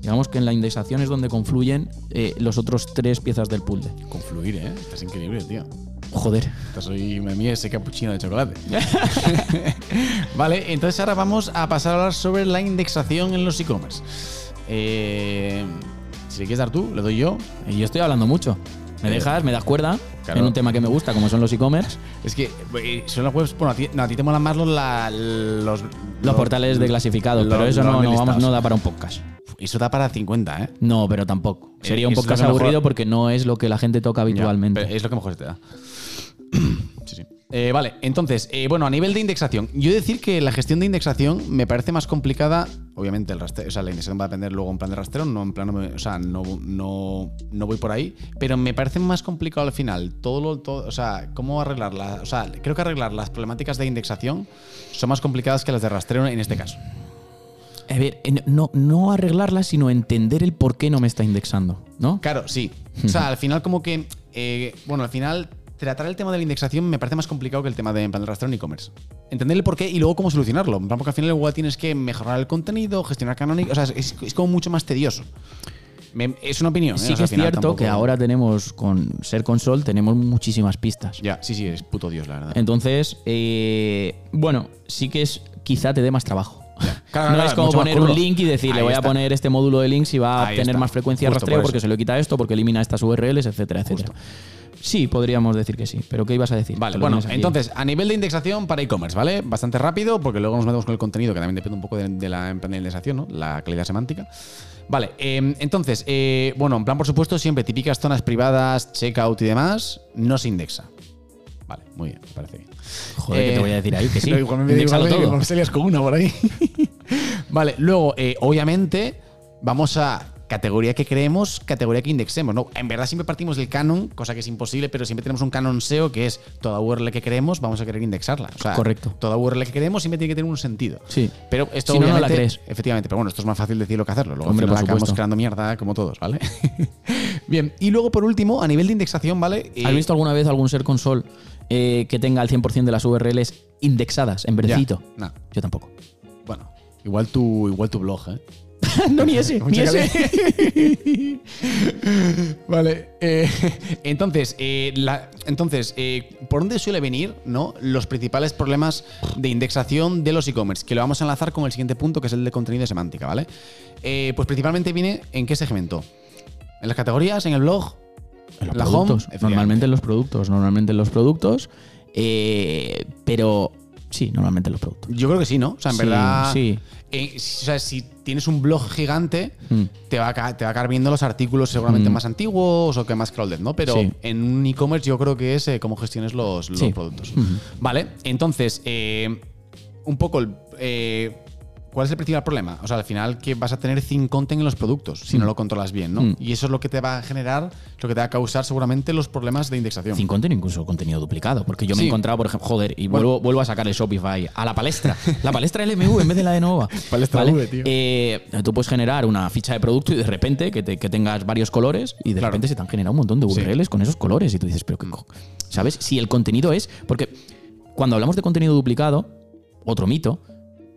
A: Digamos que en la indexación es donde confluyen eh, los otros tres piezas del puzzle.
B: Confluir, ¿eh? Estás increíble, tío.
A: Joder.
B: Estás hoy me mía ese capuchino de chocolate. vale, entonces ahora vamos a pasar a hablar sobre la indexación en los e-commerce. Eh, si le quieres dar tú, le doy yo.
A: Y yo estoy hablando mucho. Me
B: Eh,
A: dejas, me das cuerda
B: claro.
A: en un tema que me gusta, como son los e-commerce,
B: Es que eh, son las webs. Bueno, a ti, no, a ti te molan más los, la- los,
A: los portales de clasificados, pero eso no, no,
B: listados.
A: vamos, no da para un podcast.
B: Eso da para 50, ¿eh?
A: No, pero tampoco.
B: Eh,
A: Sería un podcast
B: mejor-
A: aburrido porque no es lo que la gente toca habitualmente.
B: Ya, pero es lo que mejor te da. Eh, vale, entonces, eh, bueno, a nivel de indexación, yo decir que la gestión de indexación me parece más complicada. Obviamente, el rastreo, o sea, la indexación va a depender luego en plan de rastreo, no en plan, no me- o sea, no, no, no voy por ahí, pero me parece más complicado al final. Todo lo, todo, o sea, cómo arreglarla, o sea, creo que arreglar las problemáticas de indexación son más complicadas que las de rastreo en este caso.
A: A ver, no, no arreglarla, sino entender el por qué no me está indexando, ¿no?
B: Claro, sí. O sea, al final como que, eh, bueno, al final tratar el tema de la indexación me parece más complicado que el tema de en plan, de rastreo en e-commerce. Entender el por qué y luego cómo solucionarlo. En plan, Porque al final igual tienes que mejorar el contenido, gestionar canónico, o sea, es, es como mucho más tedioso. Me- es una opinión. ¿eh?
A: Sí
B: O sea,
A: es cierto que ahora tenemos, con Ser Console, tenemos muchísimas pistas.
B: Ya, sí, sí, es puto Dios, la verdad.
A: Entonces, eh, bueno, sí que es quizá te dé más trabajo.
B: Claro,
A: no
B: claro,
A: es como poner un link y decir, le
B: Ahí
A: voy
B: está.
A: a poner este módulo de links y va a tener
B: está.
A: más frecuencia de rastreo
B: por
A: porque se lo quita esto, porque elimina estas URLs, etcétera, etcétera. Sí, podríamos decir que sí. Pero ¿qué ibas a decir?
B: Vale, bueno, entonces, a nivel de indexación para e-commerce, ¿vale? Bastante rápido, porque luego nos metemos con el contenido, que también depende un poco de, de la indexación, ¿no? La calidad semántica. Vale, eh, entonces, eh, bueno, en plan, por supuesto, siempre típicas zonas privadas, checkout y demás, no se indexa. Vale, muy bien, me parece bien.
A: Joder, ¿qué
B: Eh,
A: te voy a decir ahí? Que sí.
B: igual me, igual me-
A: todo.
B: igual me salías con una por ahí. vale, luego, eh, obviamente, vamos a categoría que creemos, categoría que indexemos. ¿no? En verdad siempre partimos del canon, cosa que es imposible, pero siempre tenemos un canon SEO que es toda URL que queremos, vamos a querer indexarla. O sea,
A: Correcto.
B: Toda URL que queremos siempre tiene que tener un sentido.
A: Sí.
B: Pero esto
A: Si no, no la crees.
B: Efectivamente, pero bueno, esto es más fácil decirlo que hacerlo. Luego
A: Hombre,
B: al final acabamos creando mierda como todos, ¿vale? Bien, y luego por último, a nivel de indexación, ¿vale?
A: ¿Has
B: Eh,
A: visto alguna vez algún Ser Console eh, que tenga el 100% de las URLs indexadas en
B: ya,
A: verdecito?
B: no.
A: Yo tampoco.
B: Bueno, igual tu, igual tu blog, ¿eh?
A: no, ni ese, ni ese.
B: vale. eh, entonces, eh, la- entonces eh, ¿por dónde suele venir no, los principales problemas de indexación de los e-commerce? Que lo vamos a enlazar con el siguiente punto, que es el de contenido y semántica, ¿vale? Pues principalmente viene en qué segmento. ¿En las categorías? ¿En el blog?
A: En los
B: la
A: productos.
B: home,
A: normalmente en los productos. Normalmente en los productos. eh, pero sí, normalmente en los productos.
B: Yo creo que sí, ¿no? O sea, en
A: Sí,
B: verdad.
A: sí.
B: eh, o sea, si tienes un blog gigante,
A: Mm.
B: te, va a, te va a acabar viendo los artículos seguramente
A: Mm.
B: más antiguos o que más crawled, ¿no? Pero
A: Sí.
B: en un e-commerce yo creo que es eh, cómo gestiones los, los productos. Vale, entonces, un poco el. ¿Cuál es el principal problema? O sea, al final que vas a tener thin content en los productos si no lo controlas bien, ¿no?
A: Mm.
B: Y eso es lo que te va a generar, lo que te va a causar seguramente los problemas de indexación.
A: Sin contenido, incluso contenido duplicado. Porque yo me he encontrado, por ejemplo, joder, y
B: Bueno.
A: vuelvo, vuelvo a sacar el Shopify a la palestra. la palestra LMV en vez de la de Nova.
B: Palestra V, tío.
A: Eh, tú puedes generar una ficha de producto y de repente que, te- que tengas varios colores y de
B: Claro.
A: repente se te han generado un montón de
B: Sí.
A: URLs con esos colores. Y tú dices, pero qué co-?" ¿Sabes? Si el contenido es. Porque cuando hablamos de contenido duplicado, otro mito,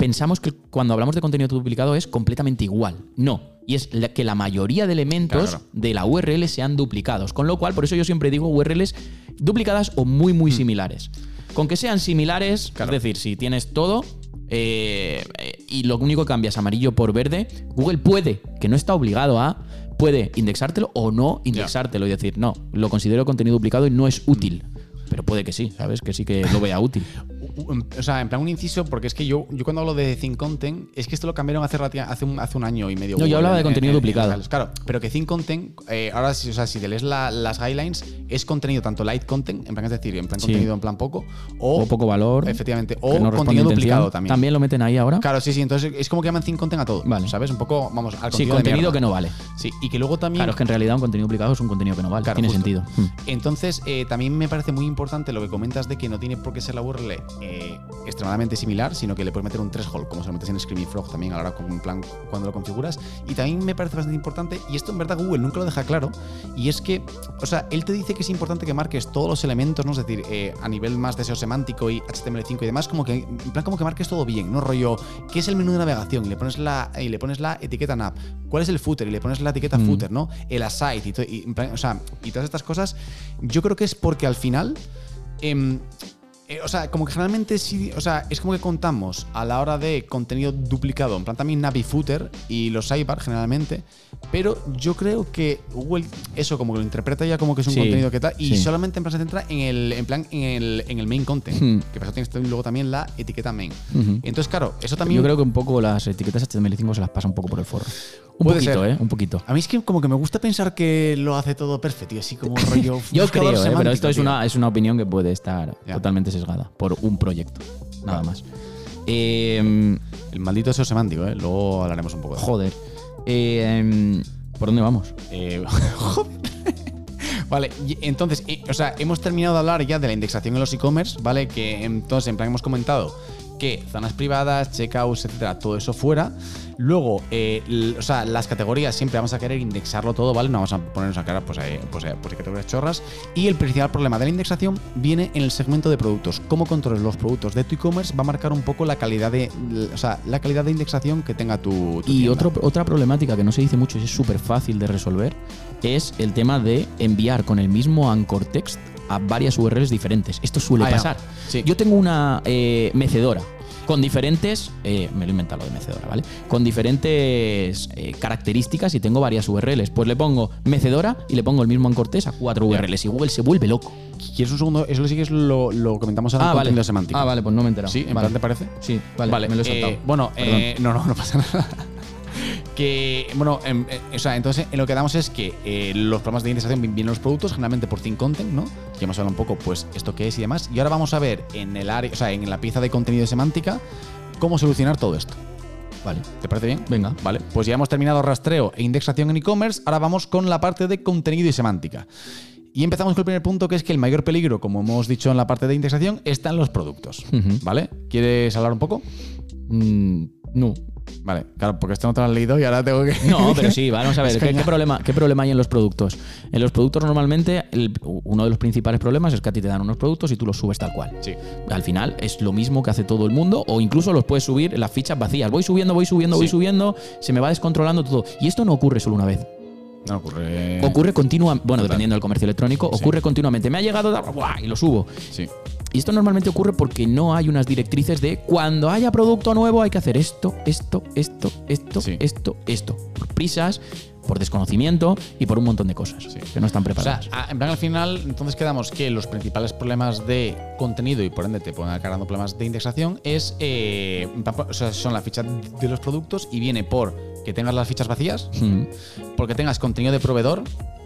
A: pensamos que cuando hablamos de contenido duplicado es completamente igual. No. Y es la- que la mayoría de elementos
B: Claro.
A: de la URL sean duplicados. Con lo cual, por eso yo siempre digo URLs duplicadas o muy,
B: Mm.
A: muy similares. Con que sean similares, es decir, si tienes todo eh, eh, y lo único que cambias amarillo por verde, Google puede, que no está obligado a, puede indexártelo o no indexártelo y decir, no, lo considero contenido duplicado y no es útil. Pero puede que sí, ¿sabes? Que sí que lo vea útil.
B: O sea, en plan un inciso, porque es que yo, yo cuando hablo de Think Content, es que esto lo cambiaron hace, hace, un, hace un año y medio.
A: No, yo hablaba de
B: en-
A: contenido
B: en- en-
A: duplicado.
B: en- claro, pero que Think Content, eh, ahora sí, o sea, si te lees la- las guidelines, es contenido tanto light content, en plan es decir, en plan
A: Sí.
B: contenido en plan poco, o,
A: O poco valor.
B: Efectivamente, o
A: no
B: contenido duplicado también.
A: También lo meten ahí ahora.
B: Claro, sí, sí, entonces es como que llaman Think Content a todo.
A: Vale.
B: ¿Sabes? Un poco, vamos, al
A: sí,
B: contenido. de
A: contenido que no vale.
B: Sí, y que luego también.
A: Claro, es que en realidad un contenido duplicado es un contenido que no vale.
B: Claro,
A: Tiene
B: justo.
A: sentido. Mm.
B: Entonces, eh, también me parece muy importante lo que comentas de que no tiene por qué ser la URL eh, extremadamente similar, sino que le puedes meter un threshold, como se lo metes en Screaming Frog también a la hora en plan cuando lo configuras. Y también me parece bastante importante, y esto en verdad Google nunca lo deja claro, y es que, o sea, él te dice que es importante que marques todos los elementos, ¿no? Es decir, eh, a nivel más de SEO semántico y HTML5 y demás, como que, en plan como que marques todo bien, ¿no? Rollo, ¿qué es el menú de navegación? Y le pones la, y le pones la etiqueta nav. ¿Cuál es el footer? Y le pones la etiqueta
A: Mm.
B: footer, ¿no? El aside y, y en plan, o sea, y todas estas cosas, yo creo que es porque al final em, eh, o sea, como que generalmente sí, o sea, es como que contamos a la hora de contenido duplicado, en plan también Navi Footer y los sidebar generalmente, pero yo creo que Google eso como que lo interpreta ya como que es un
A: Sí,
B: contenido que tal y
A: sí.
B: solamente en plan se centra en el en plan en el, en el main content,
A: Hmm.
B: que eso tienes luego también la etiqueta main. Entonces, claro, eso también
A: Yo creo que un poco las etiquetas HTML5 se las pasa un poco por el forro. Un
B: Puede
A: poquito,
B: ser.
A: ¿eh? Un poquito.
B: a mí es que como que me gusta pensar que lo hace todo perfecto y así como rollo
A: Yo creo, ¿eh? pero esto es
B: tío.
A: una, es una opinión que puede estar totalmente sesgada por un proyecto. Nada
B: Vale.
A: más. Eh,
B: el maldito SEO semántico, ¿eh? Luego hablaremos un poco de eso.
A: joder. Eh, em, ¿Por dónde vamos?
B: Eh, joder. Vale, entonces, eh, o sea, hemos terminado de hablar ya de la indexación en los e-commerce, ¿vale? Que entonces, en plan, hemos comentado que zonas privadas, checkouts, etcétera, todo eso fuera. Luego, eh, o sea, las categorías siempre vamos a querer indexarlo todo, ¿vale? No vamos a ponernos a cara, pues, eh, pues, eh, pues, categorías chorras. Y el principal problema de la indexación viene en el segmento de productos. Cómo controles los productos de tu e-commerce va a marcar un poco la calidad de, o sea, la calidad de indexación que tenga tu, tu
A: Y otro, otra problemática que no se dice mucho y es súper fácil de resolver es el tema de enviar con el mismo anchor text a varias URLs diferentes. Esto suele
B: Ah,
A: pasar.
B: Sí.
A: Yo tengo una eh, mecedora con diferentes, eh, me lo he inventado lo de mecedora, ¿vale? Con diferentes eh, características y tengo varias URLs. Pues le pongo mecedora y le pongo el mismo anchor text a cuatro. URLs y Google se vuelve loco.
B: ¿Quieres un segundo? Eso sí que es lo, lo comentamos ahora en
A: vale.
B: contenido semántico.
A: Ah, vale, pues no me he enterado.
B: ¿Sí? ¿En
A: vale.
B: plan te parece?
A: Sí, vale, me lo he saltado.
B: eh, bueno,
A: Perdón.
B: eh, no, no, no pasa nada. Que, bueno, em, eh, o sea, entonces en lo que damos es que eh, los programas de indexación vienen los productos, generalmente por Think Content, ¿no? Ya hemos hablado un poco, pues, esto qué es y demás. Y ahora vamos a ver en el área, o sea, en la pieza de contenido y semántica, cómo solucionar todo esto.
A: Vale.
B: ¿Te parece bien?
A: Venga.
B: Vale, pues ya hemos terminado rastreo e indexación en e-commerce, ahora vamos con la parte de contenido y semántica. Y empezamos con el primer punto, que es que el mayor peligro, como hemos dicho en la parte de indexación, está en los productos. ¿Vale? ¿Quieres hablar un poco?
A: Mm, no.
B: Vale, claro, porque esto no te lo has leído y ahora tengo que.
A: No, pero sí, vamos a ver, ¿qué, problema, ¿qué problema hay en los productos? En los productos normalmente el- uno de los principales problemas es que a ti te dan unos productos y tú los subes tal cual.
B: Sí.
A: Al final es lo mismo que hace todo el mundo o incluso los puedes subir en las fichas vacías. Voy subiendo, voy subiendo, voy subiendo, se me va descontrolando todo. Y esto no ocurre solo una vez.
B: No ocurre.
A: Ocurre continuamente, bueno,
B: Total.
A: dependiendo del comercio electrónico,
B: Sí.
A: ocurre continuamente. Me ha llegado ¡buah! y lo subo.
B: Sí.
A: Y esto normalmente ocurre porque no hay unas directrices de cuando haya producto nuevo hay que hacer esto, esto, esto, esto,
B: Sí.
A: esto, esto. Por prisas, por desconocimiento y por un montón de cosas
B: Sí.
A: que no están
B: O sea,
A: preparadas.
B: en plan al final, entonces quedamos que los principales problemas de contenido y por ende te pueden acabar dando problemas de indexación es, eh, o sea, son la ficha de los productos y viene por que tengas las fichas vacías,
A: Mm,
B: porque tengas contenido de proveedor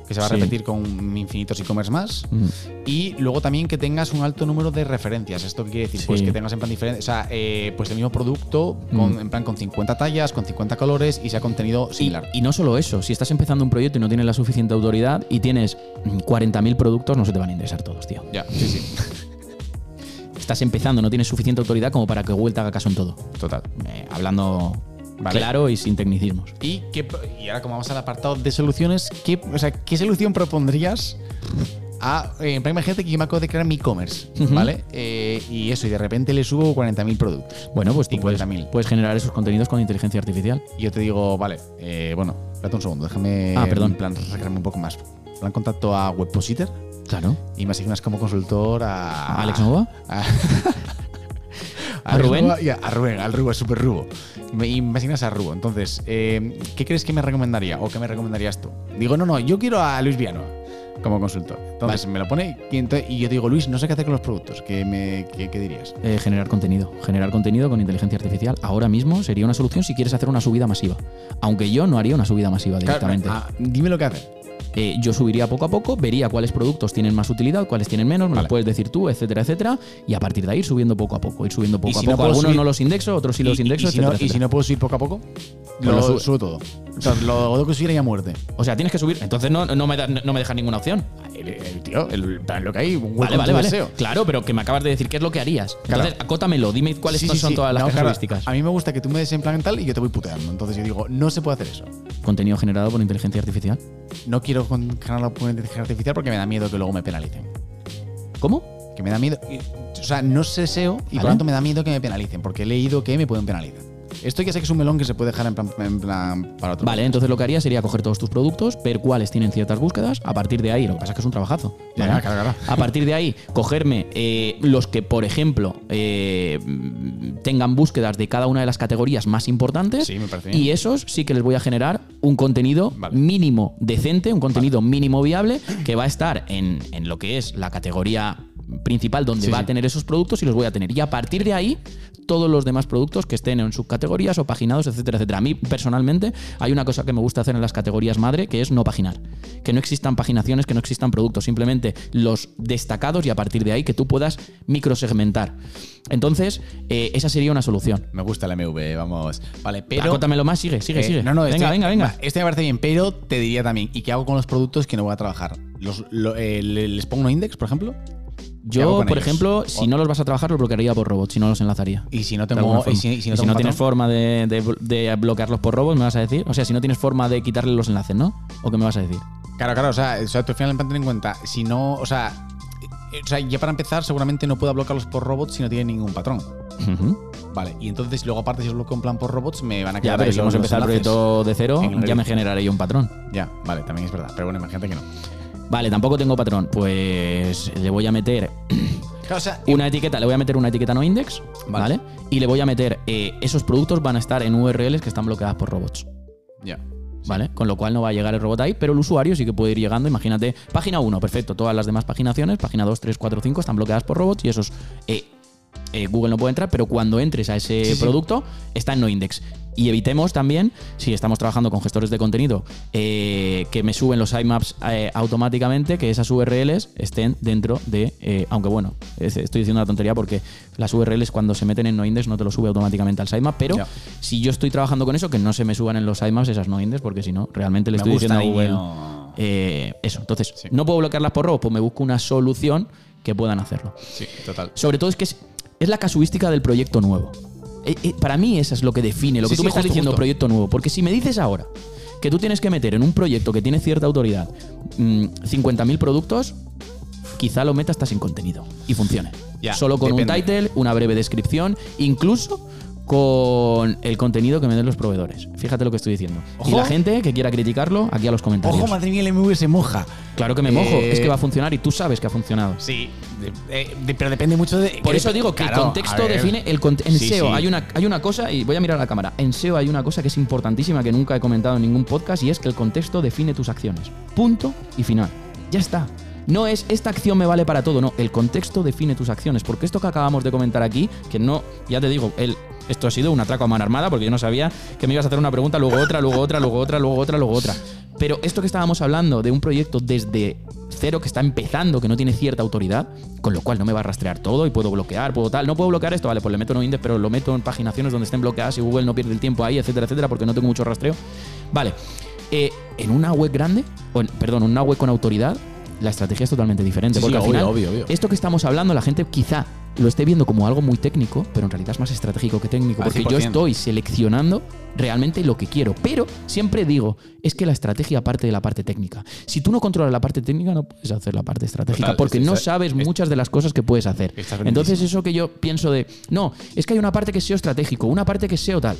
B: que se va a
A: Sí.
B: repetir con infinitos e-commerce más.
A: mm.
B: Y luego también que tengas un alto número de referencias. ¿Esto qué quiere decir? Pues que tengas en plan diferente. O sea, eh, pues el mismo producto, con,
A: Mm.
B: en plan con 50 tallas, con 50 colores y sea contenido similar.
A: y no solo eso, si estás empezando un proyecto y no tienes la suficiente autoridad y tienes mm, 40.000 productos, no se te van a indexar todos, tío.
B: Ya, sí, sí.
A: Estás empezando, no tienes suficiente autoridad como para que Google te haga caso en todo.
B: Total.
A: Eh, hablando
B: Vale.
A: claro y sin tecnicismos.
B: ¿Y, qué, pro- y ahora, como vamos al apartado de soluciones, ¿qué, o sea, ¿qué solución propondrías a. eh, imagínate que yo me acabo de crear mi e-commerce. ¿vale? Eh, y eso, y de repente le subo 40.000 productos.
A: Bueno, pues tú puedes,
B: 50.000.
A: puedes generar esos contenidos con inteligencia artificial.
B: Y yo te digo, vale, eh, bueno, espérate un segundo, déjame.
A: Ah, perdón.
B: En plan, recrearme un poco más. Plan, contacto a Webpositor.
A: Claro.
B: Y me asignas como consultor a.
A: ¿A Alex Nova?
B: A,
A: ¿A Rubén?
B: Y a, a Rubén, al Rubo, super Rubo. Me, y me asignas a Rubo. Entonces, eh, ¿qué crees que me recomendaría? ¿O qué me recomendarías tú? Digo, no, no, yo quiero a Luis Viano como consultor. Entonces me lo pone y, yo digo, Luis, no sé qué hacer con los productos. ¿Qué, me, qué, qué dirías?
A: Eh, generar contenido. Generar contenido con inteligencia artificial ahora mismo sería una solución si quieres hacer una subida masiva. Aunque yo no haría una subida masiva directamente.
B: Claro, ah, dime lo que hacer.
A: Eh, yo subiría poco a poco, vería cuáles productos tienen más utilidad, cuáles tienen menos, me
B: Vale.
A: lo puedes decir tú, etcétera, etcétera, y a partir de ahí ir subiendo poco a poco, ir subiendo poco
B: ¿Y
A: a
B: si no
A: poco. Algunos
B: subir-
A: no los indexo, otros sí los
B: Y-
A: indexo,
B: y, si no,
A: etcétera,
B: y si
A: etcétera.
B: no puedo subir poco a poco,
A: Pues
B: lo,
A: lo
B: subo todo. O sea, lo tengo que subir ahí a muerte.
A: O sea, tienes que subir, entonces no, no, me, da- no me dejas ninguna opción.
B: El, el tío, el, lo que hay, un
A: Vale, vale, vale.
B: deseo.
A: Claro, pero que me acabas de decir qué es lo que harías.
B: Claro.
A: Entonces, acótamelo, dime cuáles
B: Sí,
A: son
B: sí,
A: todas las
B: No,
A: casuísticas.
B: a mí me gusta que tú me des en plan tal y yo te voy puteando. Entonces yo digo, no se puede hacer eso.
A: Contenido generado por inteligencia artificial.
B: No quiero con- generarlo por inteligencia artificial porque me da miedo que luego me penalicen.
A: ¿Cómo?
B: Que me da miedo. O sea, no sé SEO y por lo tanto me da miedo que me penalicen porque he leído que me pueden penalizar. Esto ya sé que es un melón que se puede dejar en plan, en plan para otro.
A: Vale, entonces lo que haría sería coger todos tus productos, ver cuáles tienen ciertas búsquedas, a partir de ahí, lo que pasa es que es un trabajazo.
B: Claro, claro.
A: A partir de ahí, cogerme eh, los que, por ejemplo, eh, tengan búsquedas de cada una de las categorías más importantes.
B: Sí, me parece bien.
A: Y esos sí que les voy a generar un contenido
B: Vale.
A: mínimo decente, un contenido mínimo viable, que va a estar en, en lo que es la categoría principal donde
B: Sí,
A: va
B: sí.
A: a tener esos productos y los voy a tener. Y a partir de ahí, todos los demás productos que estén en subcategorías o paginados, etcétera, etcétera. A mí, personalmente, hay una cosa que me gusta hacer en las categorías madre, que es no paginar. Que no existan paginaciones, que no existan productos, simplemente los destacados y a partir de ahí que tú puedas microsegmentar. Entonces, eh, esa sería una solución.
B: Me gusta el MV, vamos. Vale, pero.
A: Acótamelo más, sigue, sigue,
B: Eh,
A: sigue.
B: No, no,
A: venga,
B: este,
A: venga, venga.
B: va, Este me parece bien, pero te diría también, ¿y qué hago con los productos que no voy a trabajar? Los, lo- eh, ¿le- ¿Les pongo un index, por ejemplo? ¿Qué hago
A: Yo, por ejemplo, si no los vas a trabajar, los bloquearía por robots, si no los enlazaría.
B: Y si no tengo. Y si, y si no,
A: Y si
B: tengo
A: no tienes forma de, de- de bloquearlos por robots, me vas a decir. O sea, si no tienes forma de quitarle los enlaces, ¿no? ¿O qué me vas a decir?
B: Claro, claro, o sea, o sea, tú al final ten en cuenta, si no, o sea, eh, o sea, ya para empezar, seguramente no puedo bloquearlos por robots si no tienen ningún patrón. Vale, y entonces luego aparte si os bloqueo en plan por robots me van a
A: Ya,
B: quedar
A: pero
B: ahí
A: si vamos a empezar el proyecto de cero, ya me generaré yo un patrón.
B: Ya, vale, también es verdad, pero bueno, imagínate que no.
A: Vale, tampoco tengo patrón. Pues le voy a meter
B: Claro, o sea,
A: una etiqueta, le voy a meter una etiqueta no index, ¿vale?
B: Vale.
A: Y le voy a meter, eh, esos productos van a estar en URLs que están bloqueadas por robots.
B: ya.
A: ¿Vale? Con lo cual no va a llegar el robot ahí, pero el usuario sí que puede ir llegando. Imagínate, página 1, perfecto. Todas las demás paginaciones, página 2, 3, 4, 5, están bloqueadas por robots y esos eh, eh, Google no puede entrar, pero cuando entres a ese
B: Sí, sí.
A: producto, está en no index. Y evitemos también, si estamos trabajando con gestores de contenido, eh, que me suben los sitemaps eh, automáticamente, que esas URLs estén dentro de. eh, aunque bueno, es- estoy diciendo una tontería porque las URLs cuando se meten en no index no te lo sube automáticamente al sitemap, pero si yo estoy trabajando con eso, que no se me suban en los sitemaps esas no index, porque si no, realmente le
B: Me
A: estoy diciendo a Google. eso, entonces,
B: Sí.
A: no puedo bloquearlas por robots, pues me busco una solución que puedan hacerlo.
B: Sí, total.
A: Sobre todo es que es, es la casuística del proyecto nuevo. Eh, eh, para mí eso es lo que define, lo que
B: Sí,
A: tú
B: sí,
A: me estás diciendo
B: justo.
A: proyecto nuevo. Porque si me dices ahora que tú tienes que meter en un proyecto que tiene cierta autoridad mm, 50.000 productos, quizá lo metas hasta sin contenido y funcione.
B: Ya,
A: Solo con
B: depende.
A: un title, una breve descripción, incluso con el contenido que me den los proveedores. Fíjate lo que estoy diciendo. Y la gente que quiera criticarlo, aquí a los comentarios.
B: Ojo, madre mía, el MV se moja.
A: Claro que me mojo,
B: Eh,
A: es que va a funcionar y tú sabes que ha funcionado.
B: Sí, de- eh, de- pero depende mucho de.
A: Por eso digo que
B: Claro,
A: el contexto define el cont- en
B: Sí,
A: SEO
B: sí.
A: hay una hay una cosa y voy a mirar a la cámara. En SEO hay una cosa que es importantísima que nunca he comentado en ningún podcast y es que el contexto define tus acciones. Punto y final. Ya está. No es esta acción me vale para todo, no, el contexto define tus acciones, porque esto que acabamos de comentar aquí, que no, ya te digo, el esto ha sido un atraco a mano armada porque yo no sabía que me ibas a hacer una pregunta, luego otra, luego otra, luego otra, luego otra, luego otra. Pero esto que estábamos hablando de un proyecto desde cero que está empezando, que no tiene cierta autoridad, con lo cual no me va a rastrear todo y puedo bloquear, puedo tal. No puedo bloquear esto, vale, pues le meto no index, pero lo meto en paginaciones donde estén bloqueadas y Google no pierde el tiempo ahí, etcétera, etcétera, porque no tengo mucho rastreo. Vale, eh, en una web grande, o en- perdón, en una web con autoridad, la estrategia es totalmente diferente.
B: Sí,
A: porque
B: sí,
A: al
B: obvio,
A: final,
B: obvio, obvio.
A: esto que estamos hablando, la gente quizá lo esté viendo como algo muy técnico, pero en realidad es más estratégico que técnico,
B: Al
A: porque yo
B: 100%.
A: estoy seleccionando realmente lo que quiero. Pero siempre digo, es que la estrategia parte de la parte técnica. Si tú no controlas la parte técnica, no puedes hacer la parte estratégica,
B: Total,
A: porque
B: es-
A: no
B: es-
A: sabes
B: es-
A: muchas de las cosas que puedes hacer. Entonces, eso que yo pienso de, no, es que hay una parte que SEO estratégico, una parte que SEO tal.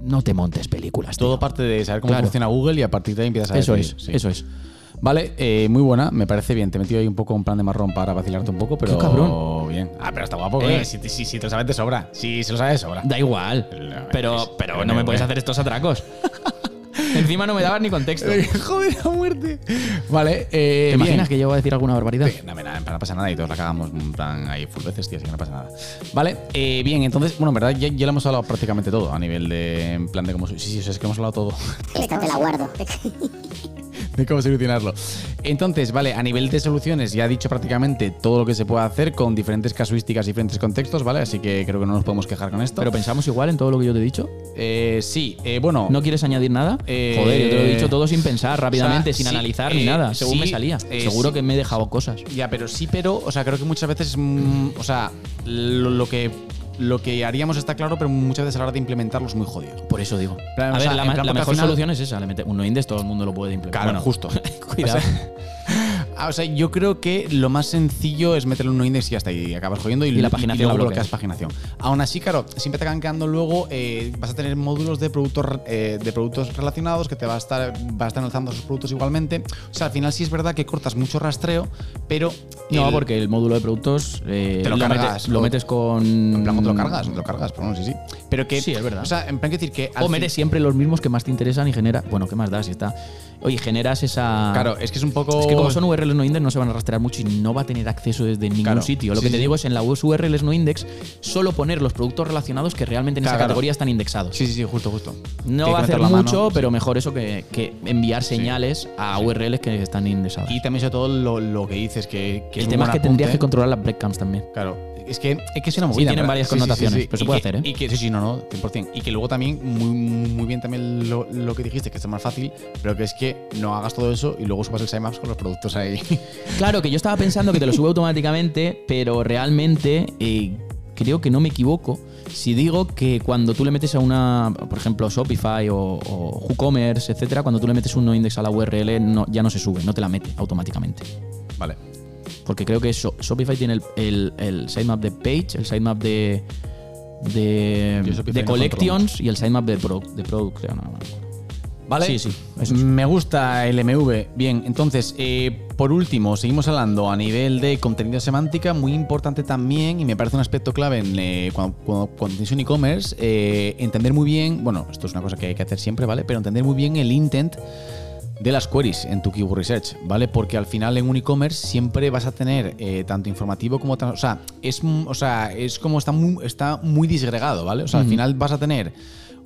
A: No te montes películas.
B: Todo
A: tío.
B: parte de saber cómo
A: Claro.
B: funciona Google y a partir de ahí empiezas a
A: Eso es,
B: sí.
A: eso es.
B: Vale, eh, muy buena, me parece bien. Te he metido ahí un poco en plan de marrón para vacilarte un poco, pero.
A: Qué cabrón.
B: Bien. Ah, pero está guapo,
A: Eh.
B: eh. Si, si, si te lo sabes de sobra. Si se lo sabes sobra.
A: Da igual.
B: Pero-
A: Pero, no me puedes hacer estos atracos. Encima no me dabas ni contexto. ¿Te
B: Joder, a muerte. Vale, eh.
A: imaginas
B: bien.
A: que llego a decir alguna barbaridad?
B: Sí, No, nada, no pasa nada y todos la cagamos en plan ahí full veces, tío, así que no pasa nada. Vale, eh, bien, entonces, bueno, en verdad ya, ya lo hemos hablado prácticamente todo a nivel de, en plan de cómo... Sí, sí, o sea, es que hemos hablado todo.
C: Esta te la guardo.
B: de cómo solucionarlo. Entonces, vale, a nivel de soluciones ya he dicho prácticamente todo lo que se puede hacer con diferentes casuísticas, diferentes contextos, ¿vale? Así que creo que no nos podemos quejar con esto.
A: Pero pensamos igual en todo lo que yo te he dicho.
B: Eh, sí, eh, bueno...
A: ¿No quieres añadir nada?
B: Eh,
A: Joder, yo te lo he dicho todo sin pensar, rápidamente,
B: o sea,
A: sin
B: sí,
A: analizar
B: eh,
A: ni nada, según
B: sí,
A: me salía.
B: eh,
A: Seguro
B: sí.
A: que me he dejado cosas.
B: Ya, pero sí, pero, o sea, creo que muchas veces, mm, o sea, lo, lo que lo que haríamos está claro, pero muchas veces a la hora de implementarlo es muy jodido.
A: Por eso digo.
B: plan,
A: a
B: o
A: ver,
B: sea,
A: la, mejor
B: final-
A: solución es esa, le mete un no index, todo el mundo lo puede implementar.
B: Claro, justo.
A: cuidado.
B: O sea, ah, o sea, yo creo que lo más sencillo es meterle un no index y está, y acabas jodiendo y,
A: Y la paginación
B: luego
A: la
B: bloqueas paginación. Aún así, claro, siempre te acaban quedando luego, eh, vas a tener módulos de productos eh, de productos relacionados que te va a estar, va a estar lanzando esos productos igualmente. O sea, al final sí es verdad que cortas mucho rastreo, pero.
A: No,
B: el-
A: porque el módulo de productos eh,
B: Te lo cargas,
A: lo
B: o-
A: metes con.
B: En plan, no te lo cargas, no te lo cargas, pero bueno, sí, sí. Pero que.
A: Sí, es verdad.
B: O sea, en plan, que decir que.
A: O metes siempre los mismos que más te interesan y genera. Bueno, ¿qué más da? Si está. Oye, generas esa.
B: Claro, es que es un poco.
A: Es que como son URLs no index no se van a rastrear mucho y no va a tener acceso desde ningún
B: Claro.
A: sitio. Lo
B: Sí,
A: que te
B: sí.
A: digo es en las URLs no index solo poner los productos relacionados que realmente en
B: Claro,
A: esa
B: claro.
A: categoría están indexados.
B: Sí, sí, sí, justo, justo.
A: No va a hacer
B: la
A: mucho,
B: mano,
A: pero mejor eso que, que enviar señales a. URLs que están indexadas.
B: Y también sobre todo lo, lo que dices, que, que
A: el
B: es
A: tema es que tendrías que controlar las breadcrums también.
B: Claro, es que es que es una
A: Sí,
B: movida.
A: tienen
B: ¿verdad?
A: varias connotaciones, pero se
B: Y
A: puede
B: que-
A: hacer, ¿eh?
B: Y que sí, sí, no, no, 100%. Y que luego también, muy, muy bien también lo, lo que dijiste, que está más fácil, pero que es que no hagas todo eso y luego subas el sitemaps con los productos ahí.
A: Claro, que yo estaba pensando que te lo sube automáticamente, pero realmente eh, creo que no me equivoco si digo que cuando tú le metes a una, por ejemplo, Shopify o, o WooCommerce, etcétera, cuando tú le metes un no index a la URL, no- ya no se sube, no te la mete automáticamente.
B: vale.
A: Porque creo que Sho- Shopify tiene el, el, el sitemap de page, el sitemap de. de,
B: no
A: collections y el sitemap de, product, de product, creo, no, no.
B: ¿Vale?
A: Sí, sí, eso sí.
B: Me gusta el MV. Bien, entonces, eh, por último, seguimos hablando a nivel de contenido semántica, muy importante también, y me parece un aspecto clave en, eh, cuando, cuando, cuando tienes un e-commerce, eh, entender muy bien, bueno, esto es una cosa que hay que hacer siempre, ¿vale? Pero entender muy bien el intent de las queries en tu keyword research, ¿vale? Porque al final en un e-commerce siempre vas a tener eh, tanto informativo como... O sea, es, o sea, es como está muy, está muy disgregado, ¿vale? O sea, al final vas a tener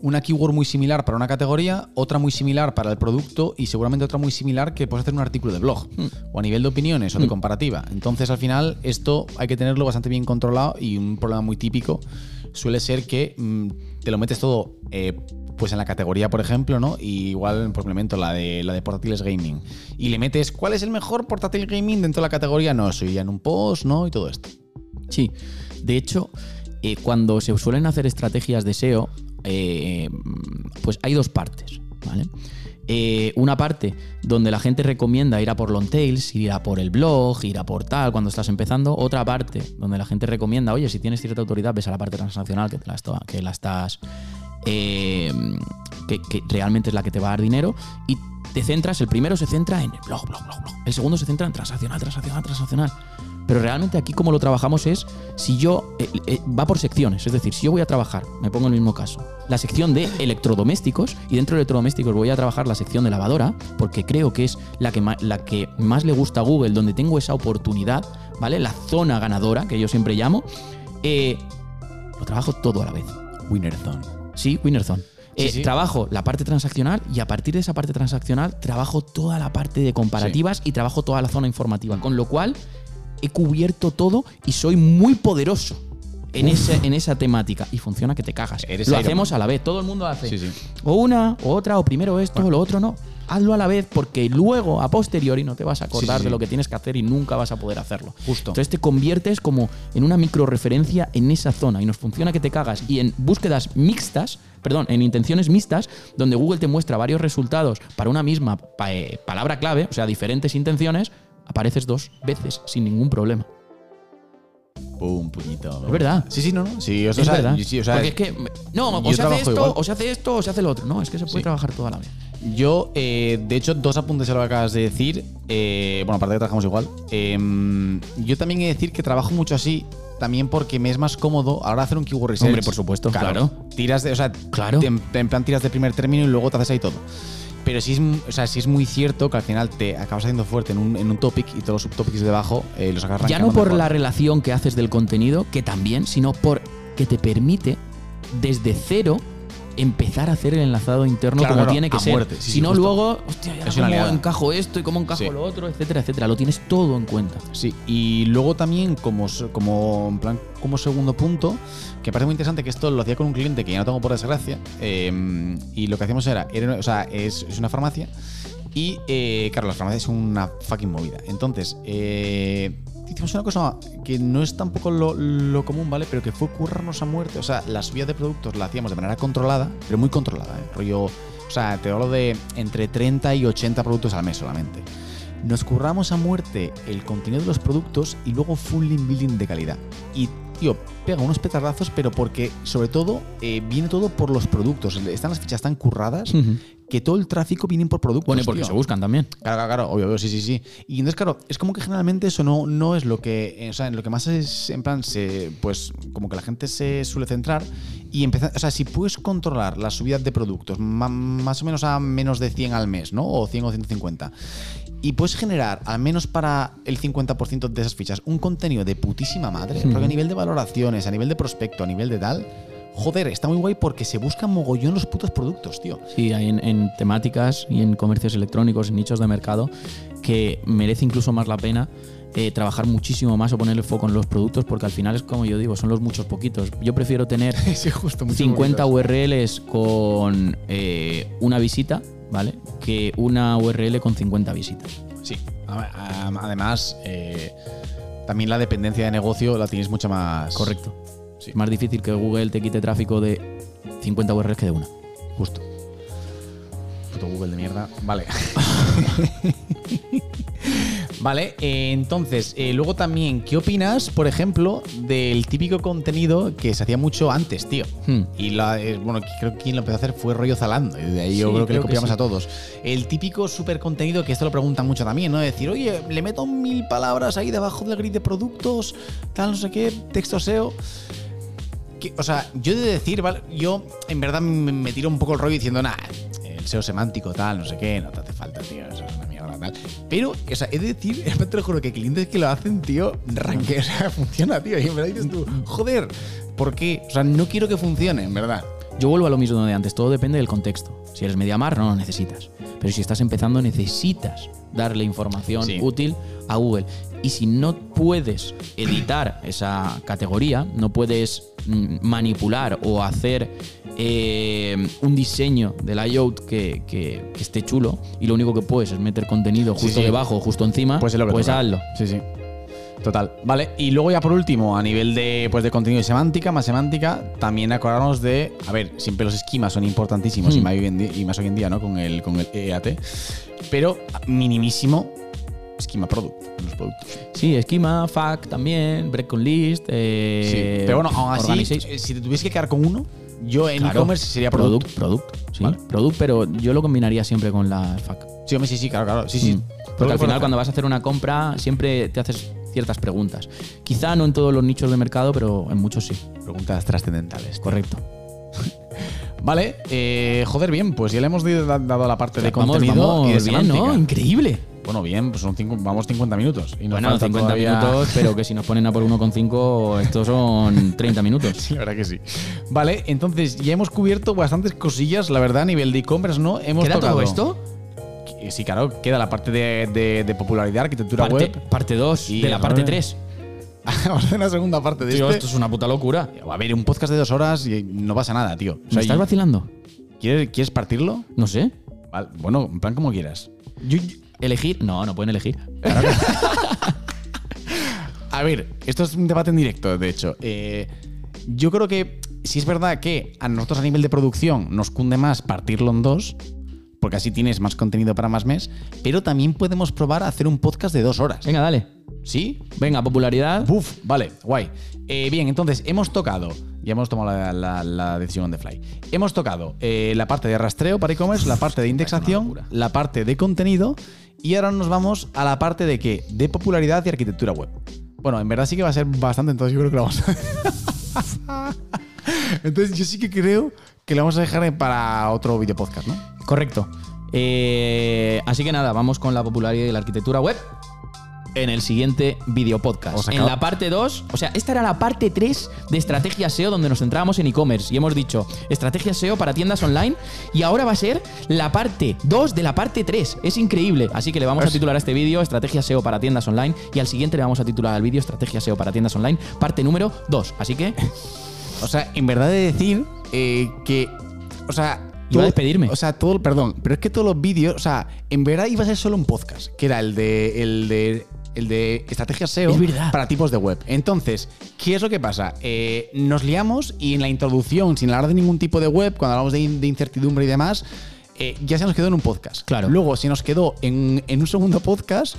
B: una keyword muy similar para una categoría, otra muy similar para el producto y seguramente otra muy similar que puedes hacer un artículo de blog o a nivel de opiniones o de comparativa. Entonces, al final, esto hay que tenerlo bastante bien controlado y un problema muy típico suele ser que mm, te lo metes todo eh, pues en la categoría, por ejemplo, ¿no? Y igual, por ejemplo, la de, la de portátiles gaming. Y le metes, ¿cuál es el mejor portátil gaming dentro de la categoría? No, soy ya en un post, ¿no? Y todo esto.
A: Sí, de hecho, eh, cuando se suelen hacer estrategias de SEO, eh, pues hay dos partes, ¿vale? Eh, una parte donde la gente recomienda ir a por long tails, ir a por el blog, ir a por tal cuando estás empezando. Otra parte donde la gente recomienda, oye, si tienes cierta autoridad, ves a la parte esto- que la estás. Eh, que, realmente es la que te va a dar dinero. Y te centras, el primero se centra en blog, blog, blog, blog. El segundo se centra en transaccional, transaccional, transaccional. Pero realmente aquí como lo trabajamos es, si yo, eh, eh, va por secciones, es decir, si yo voy a trabajar, me pongo en el mismo caso, la sección de electrodomésticos y dentro de electrodomésticos voy a trabajar la sección de lavadora, porque creo que es la que, la que más le gusta a Google, donde tengo esa oportunidad, ¿vale? La zona ganadora, que yo siempre llamo, eh, lo trabajo todo a la vez.
B: Winner Zone.
A: Sí, Winnerzone.
B: Sí,
A: Eh,
B: sí.
A: Trabajo la parte transaccional y a partir de esa parte transaccional trabajo toda la parte de comparativas y trabajo toda la zona informativa. Con lo cual he cubierto todo y soy muy poderoso en, ese, en esa temática. Y funciona que te cagas.
B: Eres
A: lo hacemos
B: Man.
A: a la vez. Todo el mundo hace
B: Sí, sí.
A: o una o otra, o primero esto, o lo otro no. Hazlo a la vez porque luego, a posteriori, no te vas a acordar
B: Sí,
A: de lo que tienes que hacer y nunca vas a poder hacerlo.
B: Justo.
A: Entonces te conviertes como en una micro referencia en esa zona y nos funciona que te cagas. Y en búsquedas mixtas, perdón, en intenciones mixtas, donde Google te muestra varios resultados para una misma pa- eh, palabra clave, o sea, diferentes intenciones, apareces dos veces sin ningún problema.
B: Pum, puñito.
A: Es verdad.
B: Sí, sí, no, no. Sí, o sea,
A: es verdad.
B: sí, o sea,
A: Porque es que. No, o se hace esto,
B: igual.
A: o se hace esto, o se hace lo otro. No, es que se puede
B: Sí.
A: trabajar toda la vez.
B: Yo, eh, de hecho, dos apuntes a lo que acabas de decir. Eh, bueno, aparte que trabajamos igual. Eh, yo también he de decir que trabajo mucho así. También porque me es más cómodo ahora hacer un keyword research.
A: Hombre, por supuesto, claro.
B: Tiras de, o sea,
A: Claro.
B: te- en plan tiras de primer término y luego te haces ahí todo. Pero sí es, o sea, sí es muy cierto que al final te acabas haciendo fuerte en un, en un topic y todos los subtopics de debajo eh, los acabas
A: Ya no por la relación que haces del contenido, que también, sino por que te permite desde cero empezar a hacer el enlazado interno
B: Claro,
A: como
B: claro,
A: tiene que ser.
B: muerte, sí,
A: si
B: sí,
A: no,
B: justo.
A: luego, hostia, ¿y ahora
B: Es
A: cómo encajo esto y cómo encajo
B: Sí.
A: lo otro, etcétera, etcétera. Lo tienes todo en cuenta.
B: Sí, y luego también como, como, en plan, como segundo punto, que parece muy interesante que esto lo hacía con un cliente que ya no tengo por desgracia, eh, y lo que hacíamos era, era- o sea, es, es una farmacia, y eh, claro, las farmacias son una fucking movida. Entonces, eh, hicimos una cosa que no es tampoco lo, lo común, ¿vale? Pero que fue currarnos a muerte. O sea, la subida de productos la hacíamos de manera controlada, pero muy controlada, ¿eh? Rollo, o sea, te hablo de entre 30 y 80 productos al mes solamente. Nos curramos a muerte el contenido de los productos y luego full link building de calidad. Y, tío, pega unos petardazos, pero porque, sobre todo, eh, viene todo por los productos. Están las fichas tan curradas que todo el tráfico viene por productos.
A: Bueno, y porque
B: tío.
A: se buscan también.
B: Claro, claro, claro, obvio, obvio, sí, sí, sí. Y entonces, claro, es como que generalmente eso no, no es lo que, eh, o sea, en lo que más es, en plan, se, pues, como que la gente se suele centrar y empezar, o sea, si puedes controlar la subida de productos más o menos a menos de 100 al mes, ¿no? O 100 o 150. Y puedes generar, al menos para el 50% de esas fichas, un contenido de putísima madre. Porque a nivel de valoraciones, a nivel de prospecto, a nivel de tal, joder, está muy guay porque se buscan mogollón los putos productos, tío.
A: Sí, hay en, en temáticas y en comercios electrónicos, en nichos de mercado, que merece incluso más la pena eh, trabajar muchísimo más o ponerle foco en los productos, porque al final es como yo digo, son los muchos poquitos. Yo prefiero tener
B: Sí, justo,
A: 50 URLs con eh, una visita, ¿vale? Que una URL con 50 visitas.
B: Sí, además, eh, también la dependencia de negocio la tienes mucho más.
A: Correcto.
B: Sí.
A: Es más difícil que Google te quite tráfico de 50 URLs que de una.
B: Justo. Puto Google de mierda. Vale. vale, eh, entonces, eh, luego también, ¿qué opinas, por ejemplo, del típico contenido que se hacía mucho antes, tío?
A: Hmm.
B: Y la, eh, bueno, creo que quien lo empezó a hacer fue Rollo Zalando. Y de ahí yo creo que le copiamos
A: sí.
B: a todos. El típico super contenido que esto lo preguntan mucho también, ¿no? Decir, oye, le meto mil palabras ahí debajo del grid de productos, tal, no sé qué, texto SEO. Que, o sea, yo he de decir, ¿vale? Yo en verdad me, me tiro un poco el rollo diciendo, nah, el SEO semántico, tal, no sé qué, no te hace falta, tío, eso es una mierda, tal. Pero, o sea, he de decir, te lo juro que clientes que lo hacen, tío, ranque, o sea, funciona, tío. Y en verdad dices tú, joder, ¿por qué? O sea, no quiero que funcione, en verdad.
A: Yo vuelvo a lo mismo de antes, todo depende del contexto. Si eres Mediamar, no lo necesitas. Pero si estás empezando, necesitas darle información
B: Sí.
A: útil a Google. Y si no puedes editar esa categoría, no puedes mm, manipular o hacer eh, un diseño del layout que, que- que esté chulo, y lo único que puedes es meter contenido
B: Sí,
A: justo
B: sí.
A: debajo, justo encima,
B: Pues es lo que toca.
A: hazlo.
B: Sí, sí. Total. Vale, y luego ya por último, a nivel de, pues, de contenido y semántica, más semántica, también acordarnos de, a ver, siempre los esquemas son importantísimos y,
A: Hmm.
B: más hoy en día, y más hoy en día, ¿no? Con el, con el EAT, pero minimísimo esquema product en los productos.
A: Sí, esquema, FAQ también, break on list. eh,
B: Sí, pero bueno, aún así, eh, si te tuviese que quedar con uno, yo en
A: Claro,
B: e-commerce sería product.
A: Product, product, sí.
B: Vale.
A: Product, pero yo lo combinaría siempre con la FAQ.
B: Sí, hombre, sí, sí, claro, claro. Sí, sí.
A: Mm. Porque al final, cuando vas a hacer una compra, siempre te haces ciertas preguntas. Quizá no en todos los nichos de mercado, pero en muchos sí.
B: Preguntas trascendentales.
A: Correcto.
B: Vale, eh, joder, bien, pues ya le hemos dado la parte de
A: vamos,
B: contenido
A: vamos
B: y de
A: bien, ¿no? Increíble.
B: Bueno, bien, pues son cinco, vamos 50 minutos. Y nos
A: Bueno,
B: falta
A: 50
B: todavía-
A: minutos, pero que si nos ponen a por 1,5, estos son 30 minutos.
B: Sí, la verdad que sí. Vale, entonces ya hemos cubierto bastantes cosillas, la verdad, a nivel de e-commerce, ¿no? Hemos
A: ¿Queda
B: tocado
A: todo esto?
B: Sí, claro, queda la parte de, de- de popularidad, arquitectura
A: Parte,
B: web.
A: parte 2
B: Y
A: de la parte
B: rollo.
A: 3.
B: Vamos a hacer una segunda parte de
A: Tío,
B: este.
A: esto es una puta locura.
B: A ver, un podcast de dos horas y no pasa nada, tío. O
A: ¿Me
B: sea,
A: estás vacilando?
B: ¿quieres, ¿Quieres partirlo?
A: No sé.
B: Vale, bueno, en plan como quieras.
A: Yo- yo- ¿Elegir? No, no pueden elegir.
B: A ver, esto es un debate en directo, de hecho. Eh, yo creo que si es verdad que a nosotros a nivel de producción nos cunde más partirlo en dos, porque así tienes más contenido para más mes, pero también podemos probar a hacer un podcast de dos horas.
A: Venga, dale.
B: ¿Sí?
A: Venga, popularidad.
B: Buf, vale, guay. Eh, bien, entonces hemos tocado, ya hemos tomado la, la- la decisión de Fly. Hemos tocado eh, la parte de rastreo para e-commerce, la parte de indexación, la parte de contenido y ahora nos vamos a la parte de qué? De popularidad y arquitectura web. Bueno, en verdad sí que va a ser bastante, entonces yo creo que lo vamos a Entonces yo sí que creo que lo vamos a dejar para otro video podcast, ¿no?
A: Correcto. Eh, así que nada, vamos con la popularidad y la arquitectura web en el siguiente video podcast.
B: Os
A: En la parte 2, o sea, esta era la parte 3 de estrategia SEO donde nos centrábamos en e-commerce y hemos dicho estrategia SEO para tiendas online y ahora va a ser la parte 2 de la parte 3. Es increíble. Así que le vamos a titular a este vídeo estrategia SEO para tiendas online y al siguiente le vamos a titular al vídeo estrategia SEO para tiendas online, parte número 2. Así que
B: O sea, en verdad de decir eh, que. O sea.
A: Iba a despedirme.
B: O sea, todo. Perdón, pero es que todos los vídeos. O sea, en verdad iba a ser solo un podcast, que era el de. El de el de estrategia SEO para tipos de web. Entonces, ¿qué es lo que pasa? Eh, nos liamos y en la introducción, sin hablar de ningún tipo de web, cuando hablamos de, in- de incertidumbre y demás, eh, ya se nos quedó en un podcast.
A: Claro.
B: Luego se nos quedó en, en un segundo podcast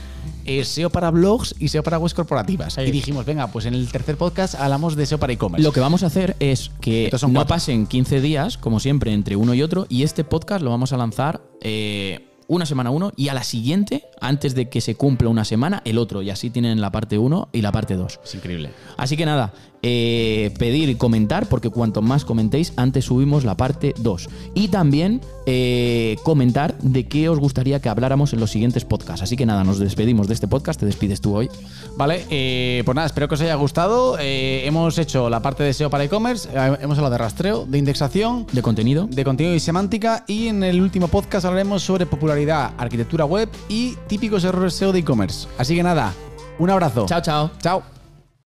B: eh, SEO para blogs y SEO para webs corporativas. Y dijimos, venga, pues en el tercer podcast hablamos de SEO para e-commerce.
A: Lo que vamos a hacer es que
B: son
A: no
B: cuatro.
A: pasen 15 días, como siempre, entre uno y otro, y este podcast lo vamos a lanzar eh, una semana uno y a la siguiente, antes de que se cumpla una semana, el otro. Y así tienen la parte 1 y la parte 2.
B: Es increíble.
A: Así que nada, eh, pedir y comentar, porque cuanto más comentéis, antes subimos la parte 2. Y también eh, comentar de qué os gustaría que habláramos en los siguientes podcasts. Así que nada, nos despedimos de este podcast. Te despides tú hoy.
B: Vale, eh, pues nada, espero que os haya gustado. Eh, hemos hecho la parte de SEO para e-commerce, hemos hablado de rastreo, de indexación,
A: De contenido.
B: de contenido y semántica y en el último podcast hablaremos sobre popularidad, arquitectura web y típicos errores SEO de e-commerce. Así que nada, un abrazo.
A: Chao, chao.
B: Chao.